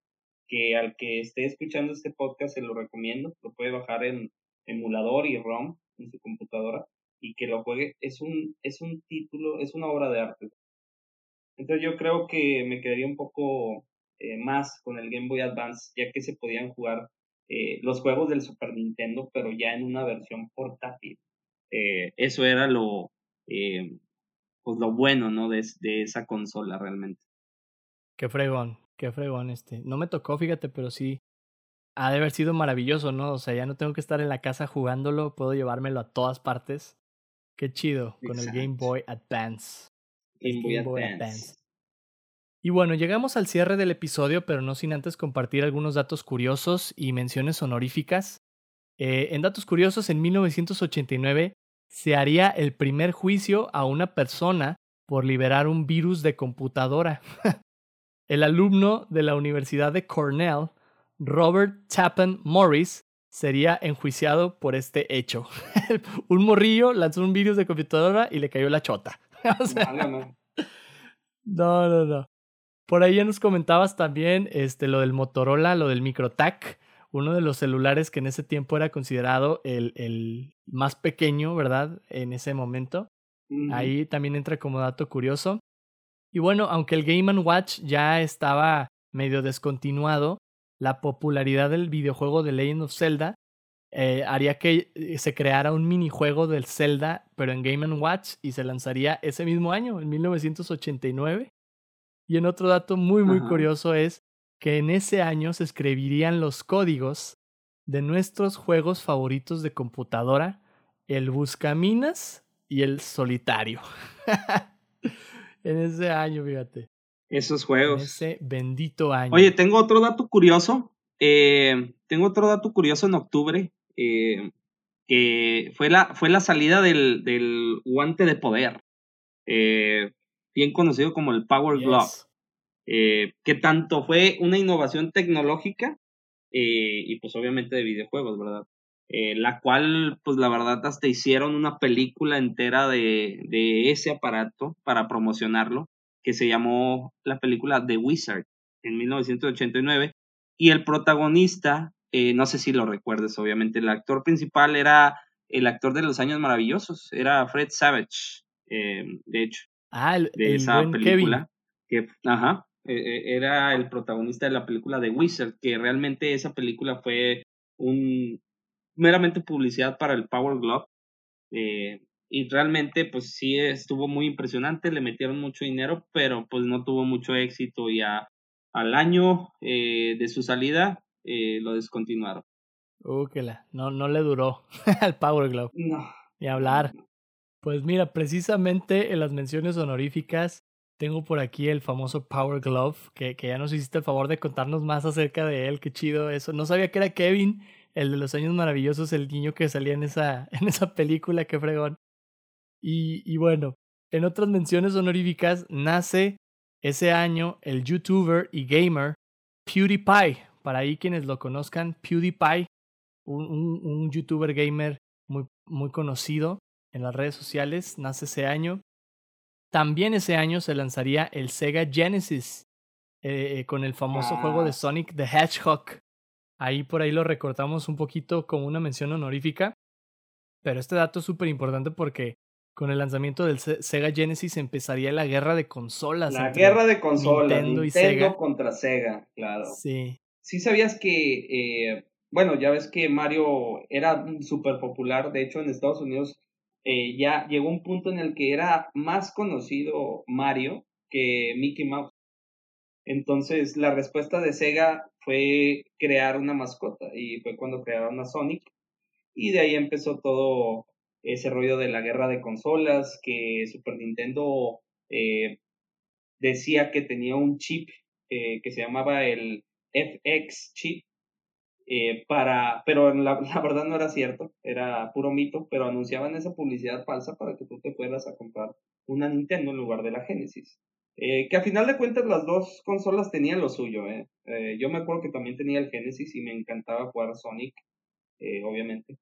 que al que esté escuchando este podcast se lo recomiendo, lo puede bajar en emulador y ROM en su computadora y que lo juegue. Es un, es un título, es una obra de arte. Entonces yo creo que me quedaría un poco eh, más con el Game Boy Advance, ya que se podían jugar eh, los juegos del Super Nintendo, pero ya en una versión portátil. Eh, eso era lo, eh, pues lo bueno, ¿no? De, de esa consola realmente. Qué fregón, qué fregón este. No me tocó, fíjate, pero sí. Ha de haber sido maravilloso, ¿no? O sea, ya no tengo que estar en la casa jugándolo, puedo llevármelo a todas partes. Qué chido, con el Game Boy Advance. Game, Boy, Advance. Y bueno, llegamos al cierre del episodio, pero no sin antes compartir algunos datos curiosos y menciones honoríficas. Eh, en datos curiosos, en 1989 se haría el primer juicio a una persona por liberar un virus de computadora. [laughs] el alumno de la Universidad de Cornell, Robert Tappan Morris, sería enjuiciado por este hecho. [laughs] un morrillo lanzó un virus de computadora y le cayó la chota. [laughs] no, no, no. Por ahí ya nos comentabas también este, lo del Motorola, lo del MicroTac, uno de los celulares que en ese tiempo era considerado el, el más pequeño, ¿verdad? En ese momento. Ahí también entra como dato curioso. Y bueno, aunque el Game Watch ya estaba medio descontinuado, la popularidad del videojuego de Legend of Zelda eh, haría que eh, se creara un minijuego del Zelda, pero en Game Watch, y se lanzaría ese mismo año, en 1989. Y en otro dato muy, muy curioso es que en ese año se escribirían los códigos de nuestros juegos favoritos de computadora, el Buscaminas y el Solitario. [laughs] en ese año, fíjate. Esos juegos. En ese bendito año. Oye, tengo otro dato curioso. Eh, tengo otro dato curioso en octubre. Eh, que fue la, fue la salida del, del guante de poder. Eh, bien conocido como el Power Glove, eh, que tanto fue una innovación tecnológica eh, y pues obviamente de videojuegos, ¿verdad? Eh, la cual, pues la verdad, hasta hicieron una película entera de, de ese aparato para promocionarlo, que se llamó la película The Wizard en 1989. Y el protagonista, no sé si lo recuerdes, obviamente, el actor principal era el actor de los años maravillosos, era Fred Savage, de hecho. Ah, el, de esa película. Que, ajá, e, e, era el protagonista de la película de Wizard, que realmente esa película fue un meramente publicidad para el Power Glove. Eh, y realmente, pues sí estuvo muy impresionante, le metieron mucho dinero, pero pues no tuvo mucho éxito. Y al año eh, de su salida eh, lo descontinuaron. Uh, que la, no, no le duró [laughs] al Power Glove. No. Ni hablar. Pues mira, precisamente en las menciones honoríficas tengo por aquí el famoso Power Glove, que, que ya nos hiciste el favor de contarnos más acerca de él. Qué chido eso. No sabía que era Kevin, el de los años maravillosos, el niño que salía en esa, [laughs] en esa película, qué fregón. Y, y bueno, en otras menciones honoríficas nace ese año el youtuber y gamer PewDiePie. Para ahí quienes lo conozcan, PewDiePie, un, un, un youtuber gamer muy, muy conocido en las redes sociales, nace ese año. También ese año se lanzaría el Sega Genesis eh, con el famoso juego de ah. Sonic the Hedgehog. Ahí por ahí lo recortamos un poquito como una mención honorífica. Pero este dato es súper importante porque con el lanzamiento del Sega Genesis empezaría la guerra de consolas. La guerra de consolas, Nintendo, y Sega. contra Sega, claro. Sí. Sí sabías que, eh, bueno, ya ves que Mario era súper popular, de hecho en Estados Unidos eh, ya llegó un punto en el que era más conocido Mario que Mickey Mouse. Entonces la respuesta de Sega fue crear una mascota y fue cuando crearon a Sonic y de ahí empezó todo ese rollo de la guerra de consolas que Super Nintendo eh, decía que tenía un chip eh, que se llamaba el FX chip eh, para, pero la, [laughs] la, verdad no era cierto, era puro mito, pero anunciaban esa publicidad falsa para que tú te fueras a comprar una Nintendo en lugar de la Genesis. Eh, que a final de cuentas las dos consolas tenían lo suyo, ¿eh? eh yo me acuerdo que también tenía el Genesis y me encantaba jugar Sonic, obviamente,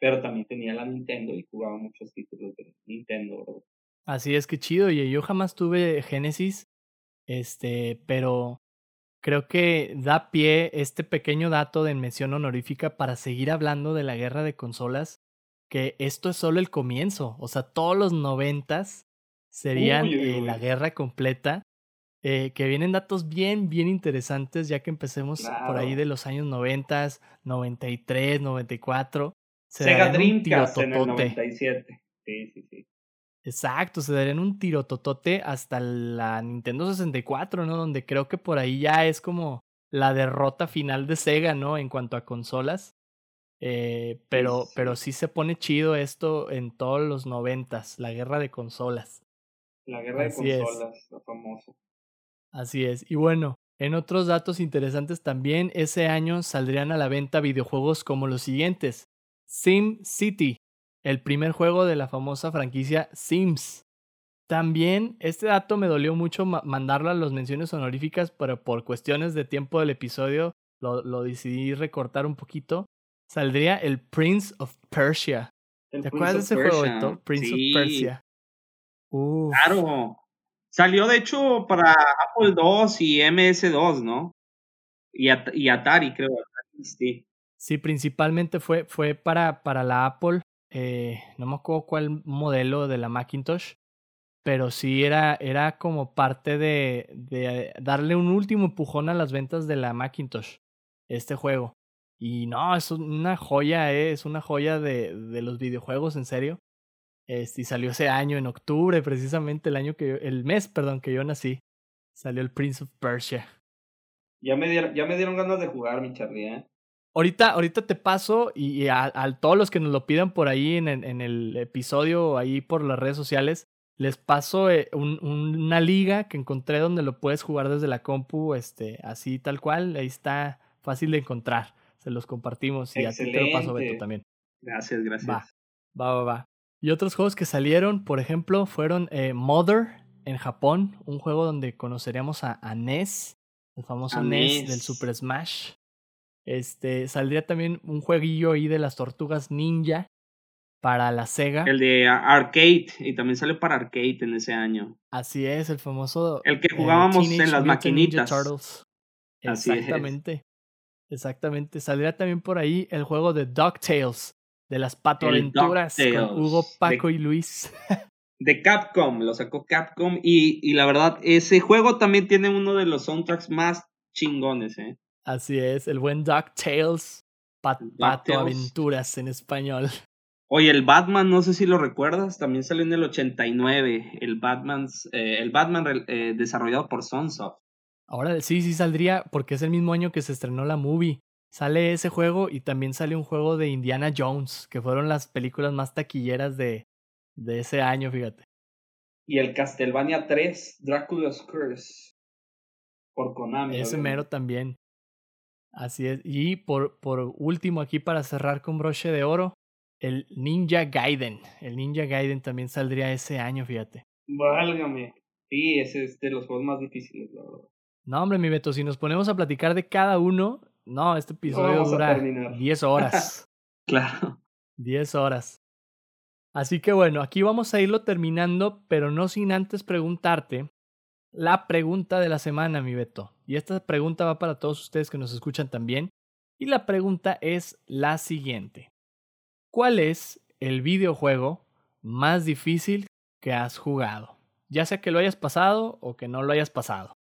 pero también tenía la Nintendo y jugaba muchos títulos de Nintendo, Así es que chido, y yo jamás tuve Genesis, este, pero creo que da pie este pequeño dato de mención honorífica para seguir hablando de la guerra de consolas, que esto es solo el comienzo, o sea, todos los noventas serían eh, la guerra completa, eh, que vienen datos bien, bien interesantes, ya que empecemos por ahí de los años noventas, 93, 94. Sega Dreamcast en el 97. Sí, sí, sí. Exacto, se darían un tirototote hasta la Nintendo 64, ¿no? Donde creo que por ahí ya es como la derrota final de Sega, ¿no? En cuanto a consolas. Eh, pero, sí. pero sí se pone chido esto en todos los noventas, la guerra de consolas. La guerra de consolas, la famosa. Así es. Y bueno, en otros datos interesantes también, ese año saldrían a la venta videojuegos como los siguientes. Sim City, el primer juego de la famosa franquicia Sims. También este dato me dolió mucho mandarlo a las menciones honoríficas, pero por cuestiones de tiempo del episodio lo, lo decidí recortar un poquito. Saldría el Prince of Persia. ¿Te acuerdas de ese juego, Prince of Persia. Uf. Claro. Salió de hecho para Apple II y MS2, ¿no? Y, y Atari, creo. Sí. Sí, principalmente fue, fue para, para la Apple. Eh, no me acuerdo cuál modelo de la Macintosh. Pero sí era, era como parte de, de darle un último empujón a las ventas de la Macintosh. Este juego. Y no, es una joya, eh, es una joya de, de los videojuegos, en serio. Este, y salió ese año, en octubre, precisamente el año que yo, el mes, perdón, que yo nací. Salió el Prince of Persia. Ya me dieron, ya me dieron ganas de jugar, mi Charlie, ¿eh? Ahorita, ahorita te paso y, a, a, todos los que nos lo pidan por ahí en, en, el episodio, ahí por las redes sociales, les paso eh, un, una liga que encontré donde lo puedes jugar desde la compu, este, así tal cual. Ahí está fácil de encontrar. Se los compartimos y Excelente. a ti te lo paso, Beto, también. Gracias, gracias. Va, va, va, va. Y otros juegos que salieron, por ejemplo, fueron eh, Mother en Japón, un juego donde conoceríamos a, a Ness, el famoso A Ness Ness. del Super Smash. Este, saldría también un jueguillo ahí de las tortugas ninja para la Sega. El de Arcade, y también salió para Arcade en ese año. Así es, el famoso. El que jugábamos Teenage en las maquinitas. Turtles. Así es. Exactamente. Exactamente. Saldría también por ahí el juego de DuckTales, de las patoaventuras con Hugo, Paco de- y Luis. [laughs] De Capcom, lo sacó Capcom. Y, y la verdad, ese juego también tiene uno de los soundtracks más chingones, ¿eh? Así es, el buen DuckTales. Pat DuckTales. Patoaventuras en español. [laughs] Oye, el Batman, no sé si lo recuerdas, también salió en el 89. El, Batman's, eh, el Batman eh, desarrollado por Sunsoft. Ahora sí, sí saldría porque es el mismo año que se estrenó la movie. Sale ese juego y también sale un juego de Indiana Jones, que fueron las películas más taquilleras de, de ese año, fíjate. Y el Castlevania 3, Dracula's Curse. Por Konami. Ese obviamente. mero también. Así es. Y por, por último, aquí para cerrar con broche de oro, el Ninja Gaiden. El Ninja Gaiden también saldría ese año, fíjate. Válgame. Sí, ese es de los juegos más difíciles, la verdad. No, hombre, mi Beto, si nos ponemos a platicar de cada uno, no, este episodio dura terminar. 10 horas. [laughs] Claro. 10 horas. Así que bueno, aquí vamos a irlo terminando, pero no sin antes preguntarte la pregunta de la semana, mi Beto. Y esta pregunta va para todos ustedes que nos escuchan también. Y la pregunta es la siguiente. ¿Cuál es el videojuego más difícil que has jugado? Ya sea que lo hayas pasado o que no lo hayas pasado.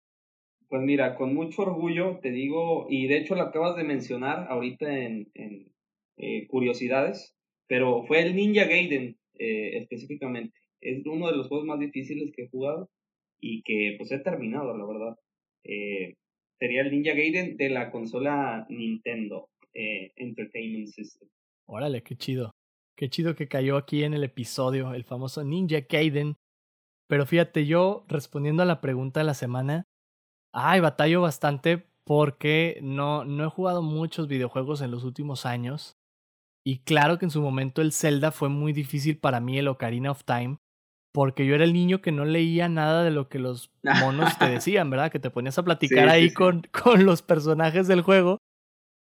Pues mira, con mucho orgullo te digo, y de hecho lo acabas de mencionar ahorita en, en eh, curiosidades, pero fue el Ninja Gaiden eh, específicamente. Es uno de los juegos más difíciles que he jugado y que pues he terminado, la verdad. Eh, sería el Ninja Gaiden de la consola Nintendo eh, Entertainment System. Órale, qué chido. Qué chido que cayó aquí en el episodio, el famoso Ninja Gaiden. Pero fíjate, yo respondiendo a la pregunta de la semana, ay, batallo bastante porque no, no he jugado muchos videojuegos en los últimos años. Y claro que en su momento el Zelda fue muy difícil para mí, el Ocarina of Time, porque yo era el niño que no leía nada de lo que los monos te [laughs] decían, ¿verdad? Que te ponías a platicar Sí, ahí sí. Con, con los personajes del juego.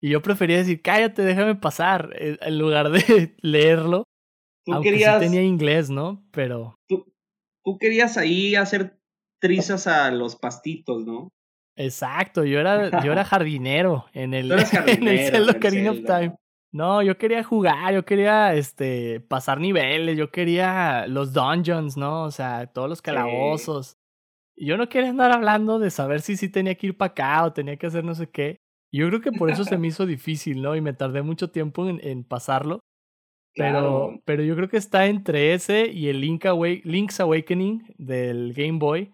Y yo prefería decir, cállate, déjame pasar, eh, en lugar de [laughs] leerlo. Tú Aunque querías, sí tenía inglés, ¿no? Pero tú, tú querías ahí hacer trizas a los pastitos, ¿no? exacto, yo era, yo era [laughs] jardinero en el, en jardinero Zelda en el Ocarina of. Time. No, yo quería jugar, yo quería este pasar niveles, yo quería los dungeons, ¿no? O sea, todos los calabozos. Y Yo no quería andar hablando de saber si sí tenía que ir para acá o tenía que hacer no sé qué. Yo creo que por eso se me hizo difícil, ¿no? Y me tardé mucho tiempo en, en pasarlo. Pero, pero yo creo que está entre ese y el Link's Awakening del Game Boy.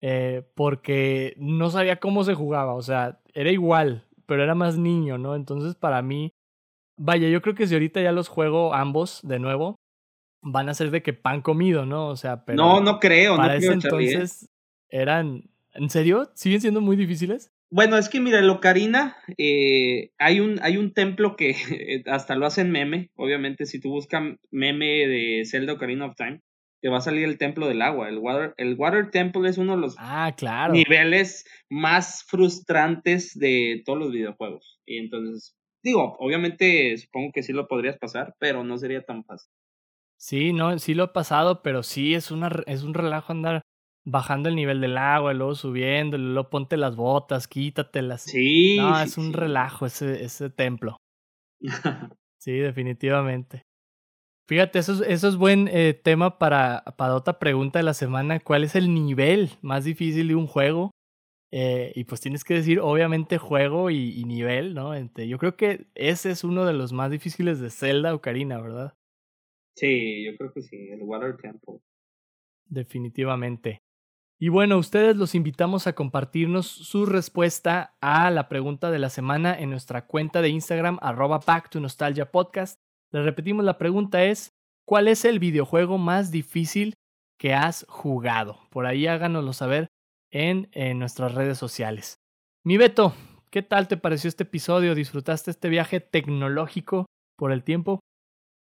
Eh, porque no sabía cómo se jugaba. O sea, era igual, pero era más niño, ¿no? Entonces, para mí, vaya, yo creo que si ahorita ya los juego ambos de nuevo, van a ser de que pan comido, ¿no? O sea, pero. No, no creo, para ese ¿eh? entonces eran. ¿En serio? ¿Siguen siendo muy difíciles? Bueno, es que mira, el Ocarina, eh, hay, un, hay un templo que [laughs] hasta lo hacen meme. Obviamente, si tú buscas meme de Zelda Ocarina of Time, te va a salir el templo del agua. El Water, el water Temple es uno de los ah, claro. niveles más frustrantes de todos los videojuegos. Y entonces, digo, obviamente supongo que sí lo podrías pasar, pero no sería tan fácil. Sí, no, sí lo he pasado, pero sí es, una, es un relajo andar bajando el nivel del agua, luego subiendo, luego ponte las botas, quítatelas. Sí. No, es un relajo ese, ese templo. [laughs] sí, definitivamente. Fíjate, eso es, eso es buen eh, tema para, para otra pregunta de la semana. ¿Cuál es el nivel más difícil de un juego? Eh, y pues tienes que decir, obviamente, juego y, nivel, ¿no? yo creo que ese es uno de los más difíciles de Zelda Ocarina, ¿verdad? Sí, yo creo que sí, el Water Temple. Definitivamente. Y bueno, ustedes los invitamos a compartirnos su respuesta a la pregunta de la semana en nuestra cuenta de Instagram, arroba Back to Nostalgia Podcast. Les repetimos, la pregunta es, ¿cuál es el videojuego más difícil que has jugado? Por ahí háganoslo saber en, nuestras redes sociales. Mi Beto, ¿qué tal te pareció este episodio? ¿Disfrutaste este viaje tecnológico por el tiempo?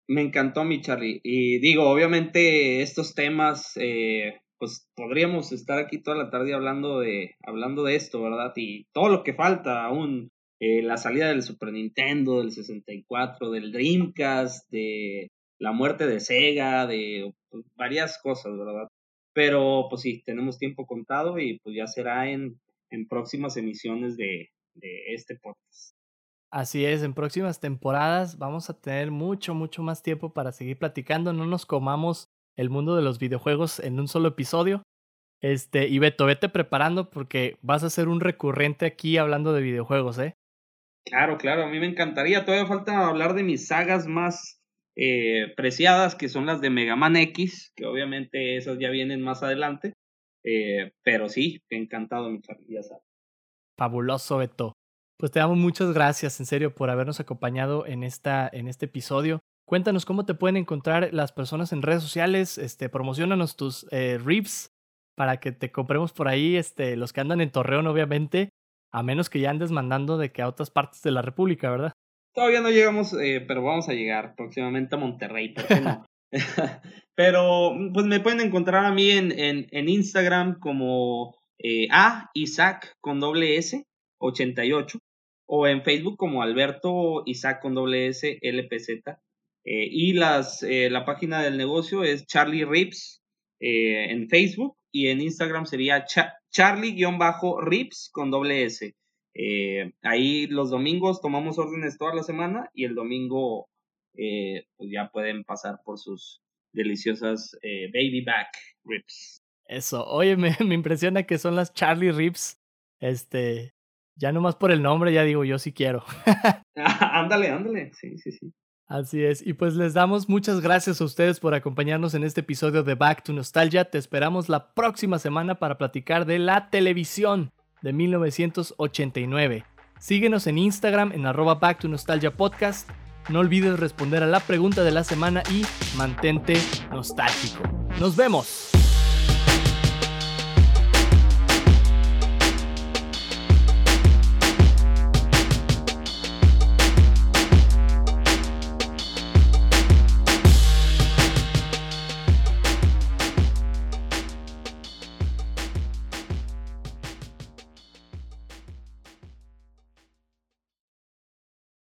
Me encantó mi Charlie. Y digo, obviamente estos temas eh, pues podríamos estar aquí toda la tarde hablando de, hablando de esto, ¿verdad? Y todo lo que falta aún, eh, la salida del Super Nintendo, del 64, del Dreamcast, de la muerte de Sega, de pues, varias cosas, ¿verdad? Pero pues sí, tenemos tiempo contado y pues ya será en, en próximas emisiones de, de este podcast. Así es, en próximas temporadas vamos a tener mucho, mucho más tiempo para seguir platicando. No nos comamos el mundo de los videojuegos en un solo episodio. Este, y Beto, vete preparando porque vas a ser un recurrente aquí hablando de videojuegos, ¿eh? Claro, claro, a mí me encantaría. Todavía falta hablar de mis sagas más eh, preciadas, que son las de Mega Man X, que obviamente esas ya vienen más adelante. Eh, pero sí, encantado, mi ya sabes. Fabuloso, Beto. Pues te damos muchas gracias, en serio, por habernos acompañado en, esta, en este episodio. Cuéntanos cómo te pueden encontrar las personas en redes sociales, este, promocionanos tus eh, rips para que te compremos por ahí, este, los que andan en Torreón, obviamente, a menos que ya andes mandando de que a otras partes de la República, ¿verdad? Todavía no llegamos, eh, pero vamos a llegar próximamente a Monterrey, [laughs] pero pues me pueden encontrar a mí en, en, en Instagram como eh, A Isaac con doble S 88 o en Facebook como Alberto Isaac con doble S LPZ eh, y las, eh, la página del negocio es Charlie Rips en Facebook y en Instagram sería Charlie-Rips con doble S. ahí los domingos tomamos órdenes toda la semana y el domingo pues ya pueden pasar por sus deliciosas baby back rips. Eso, oye, [laughs] me, me, impresiona que son las Charlie Rips. Este, ya nomás por el nombre ya digo yo sí quiero. [laughs] [laughs] ándale, ándale, sí, sí, sí. Así es, y pues les damos muchas gracias a ustedes por acompañarnos en este episodio de Back to Nostalgia. Te esperamos la próxima semana para platicar de la televisión de 1989. Síguenos en Instagram en arroba Back to Nostalgia Podcast. No olvides responder a la pregunta de la semana y mantente nostálgico. Nos vemos.